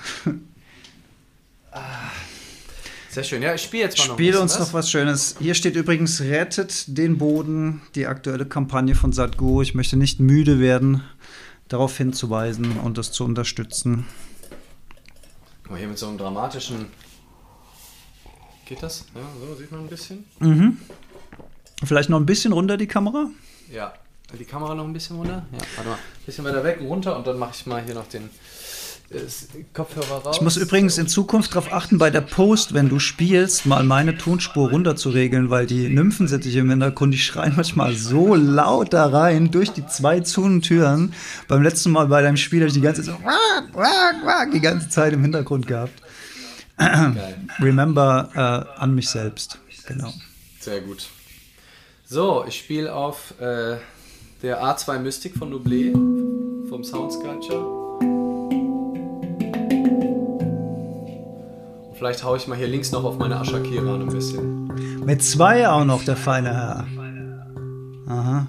Sehr schön. Ja, ich spiele jetzt mal noch ein Spiel uns noch was Schönes. Hier steht übrigens Rettet den Boden, die aktuelle Kampagne von Sadhguru. Ich möchte nicht müde werden, darauf hinzuweisen und das zu unterstützen. Guck mal, hier mit so einem dramatischen. Geht das? Ja, so sieht man ein bisschen. Vielleicht noch ein bisschen runter die Kamera. Ja. Die Kamera noch ein bisschen runter? Ja, warte mal. Ein bisschen weiter weg, runter und dann mache ich mal hier noch den äh, Kopfhörer raus. Ich muss übrigens in Zukunft darauf achten, bei der Post, wenn du spielst, mal meine Tonspur runter zu regeln, weil die Nymphensittiche im Hintergrund, die schreien manchmal so laut da rein durch die zwei Zunentüren. Beim letzten Mal bei deinem Spiel habe ich die ganze Zeit so die ganze Zeit im Hintergrund gehabt. Remember äh, an mich selbst. Genau. Sehr gut. So, ich spiele auf äh, der A2 Mystic von Nublé vom Sound Sculpture. Und vielleicht haue ich mal hier links noch auf meine Ashakira ein bisschen. Mit zwei auch noch, der feine Herr. Aha.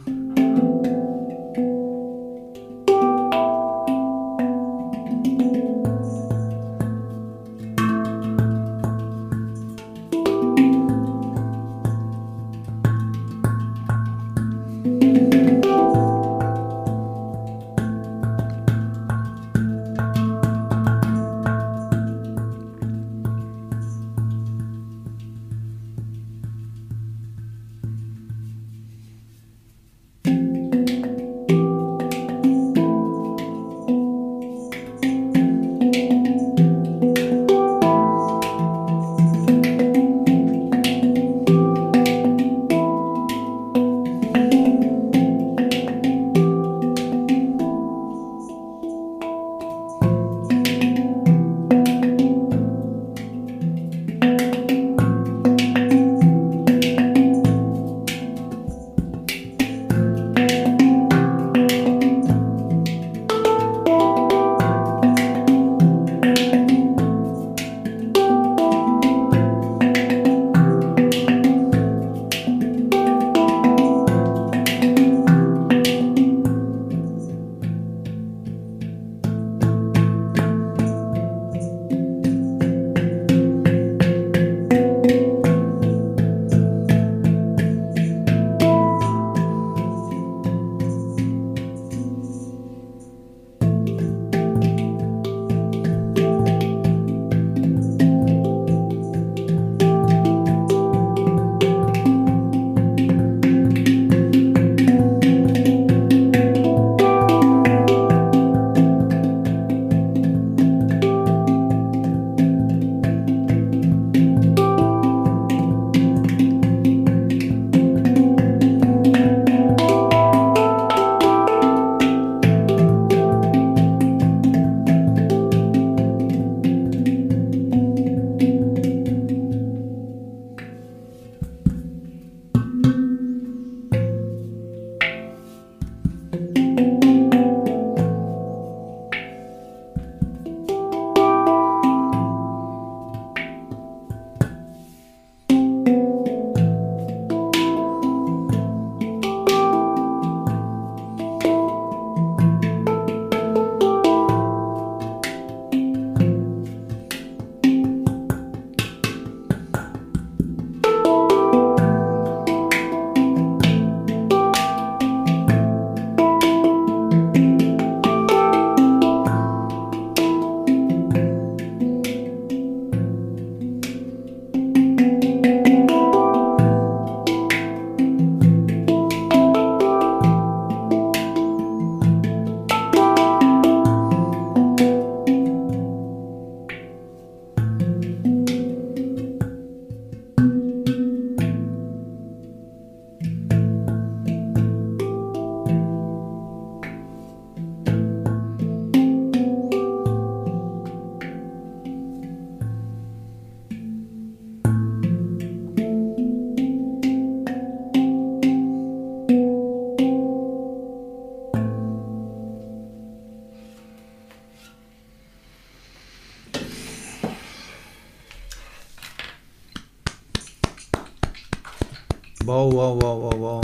Wow, wow, wow, wow.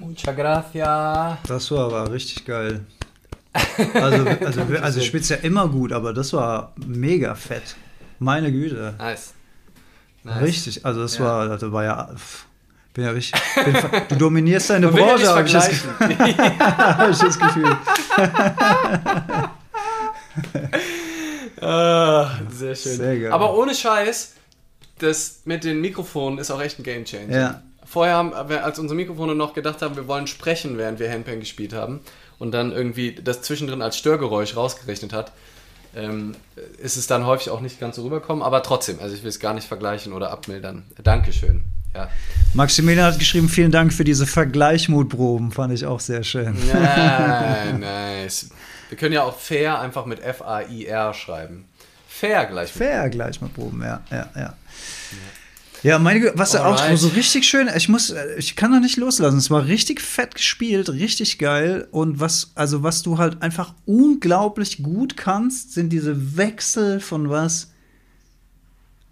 Muchas gracias. Das war aber richtig geil. Also, also, also ich spiel's ja immer gut, aber das war mega fett. Meine Güte. Nice. nice. Richtig, also das Ja. war, das war ja. Bin ja richtig. Bin, du dominierst deine Man Branche, habe ich, das- hab ich das Gefühl. Ah, sehr schön. Sehr geil. Aber ohne Scheiß, das mit den Mikrofonen ist auch echt ein Gamechanger. Ja. Vorher haben, wir, als unsere Mikrofone noch gedacht haben, wir wollen sprechen, während wir Handpan gespielt haben und dann irgendwie das zwischendrin als Störgeräusch rausgerechnet hat, ähm, ist es dann häufig auch nicht ganz so rüberkommen. Aber trotzdem, also ich will es gar nicht vergleichen oder abmildern. Dankeschön. Ja. Maximilian hat geschrieben, vielen Dank für diese Vergleichmutproben, fand ich auch sehr schön. Nein, nice. Wir können ja auch fair einfach mit F-A-I-R schreiben. Fair gleich. Fair Gleichmutproben, ja, ja, ja. Ja, meine Güte, was auch Alright. so richtig schön, ich muss, ich kann da nicht loslassen. Es war richtig fett gespielt, richtig geil. Und was, also was du halt einfach unglaublich gut kannst, sind diese Wechsel von was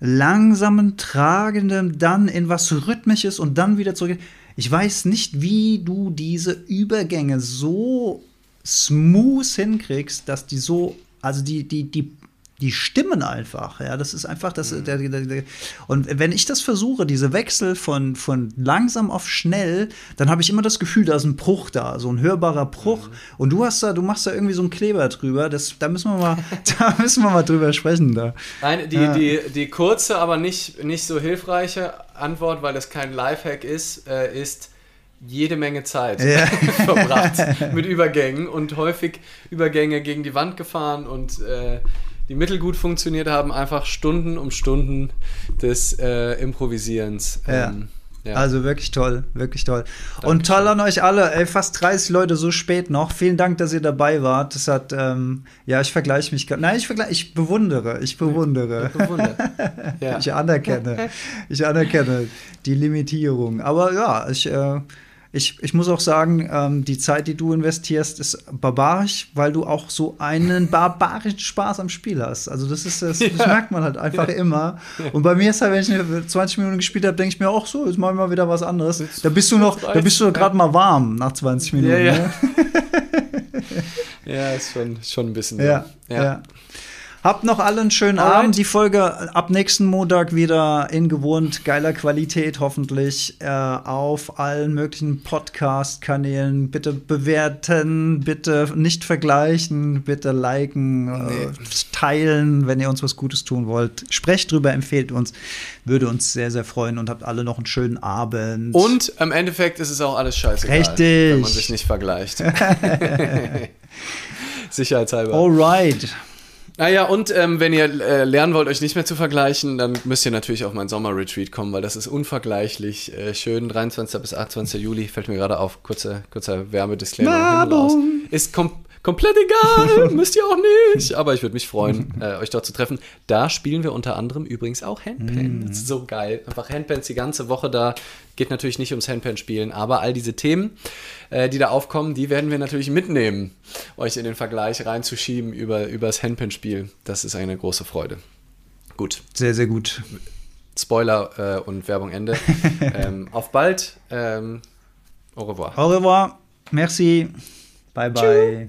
langsamen, tragendem, dann in was rhythmisches und dann wieder zurück. Ich weiß nicht, wie du diese Übergänge so smooth hinkriegst, dass die so, also die, die, die, die stimmen einfach. Ja, das ist einfach das. Der, der, der, und wenn ich das versuche, diese Wechsel von, von langsam auf schnell, dann habe ich immer das Gefühl, da ist ein Bruch da, so ein hörbarer Bruch. Und du hast da, du machst da irgendwie so einen Kleber drüber. Das, da müssen wir mal, da müssen wir mal drüber sprechen. Da. Eine, die, Ja. die, die kurze, aber nicht, nicht so hilfreiche Antwort, weil das kein Lifehack ist, äh, ist jede Menge Zeit Ja. verbracht mit Übergängen und häufig Übergänge gegen die Wand gefahren und äh, die Mittel gut funktioniert haben, einfach Stunden um Stunden des äh, Improvisierens. Ja. Ähm, ja. Also wirklich toll, wirklich toll. Und toll an euch alle, ey, fast 30 Leute so spät noch. Vielen Dank, dass ihr dabei wart. Das hat, ähm, ja, ich vergleiche mich, gar- nein, ich vergleiche, ich bewundere, ich bewundere. Bewundert. Ja. Ich anerkenne, ich anerkenne die Limitierung. Aber ja, ich, äh, ich, ich muss auch sagen, ähm, die Zeit, die du investierst, ist barbarisch, weil du auch so einen barbarischen Spaß am Spiel hast. Also das ist das, das Ja. merkt man halt einfach immer. Und bei mir ist halt, wenn ich eine 20 Minuten gespielt habe, denke ich mir auch so, jetzt machen wir mal wieder was anderes. Da bist du noch, da bist du gerade mal warm nach 20 Minuten. Ja, ja. Ne? ja, ist schon, schon ein bisschen. Ja, ja. Habt noch alle einen schönen Alright. Abend. Die Folge ab nächsten Montag wieder in gewohnt geiler Qualität, hoffentlich äh, auf allen möglichen Podcast-Kanälen. Bitte bewerten, bitte nicht vergleichen, bitte liken, äh, teilen, wenn ihr uns was Gutes tun wollt. Sprecht drüber, empfehlt uns. Würde uns sehr, sehr freuen und habt alle noch einen schönen Abend. Und im Endeffekt ist es auch alles scheißegal, Richtig. wenn man sich nicht vergleicht. Sicherheitshalber. Alright. Naja, und ähm, wenn ihr äh, lernen wollt, euch nicht mehr zu vergleichen, dann müsst ihr natürlich auf mein Sommerretreat kommen, weil das ist unvergleichlich äh, schön. 23. bis 28. Juli fällt mir gerade auf. Kurzer, Werbedisclaimer hinten raus. Werbung. Ist kom komplett egal, müsst ihr auch nicht. Aber ich würde mich freuen, äh, euch dort zu treffen. Da spielen wir unter anderem übrigens auch Handpan. Das ist so geil. Einfach Handpans die ganze Woche da. Geht natürlich nicht ums Handpan-Spielen, aber all diese Themen, äh, die da aufkommen, die werden wir natürlich mitnehmen, euch in den Vergleich reinzuschieben über, über das Handpan-Spiel. Das ist eine große Freude. Gut, Sehr, sehr gut. Spoiler äh, und Werbung Ende. ähm, auf bald. Ähm, au revoir. Au revoir. Merci. Bye, bye.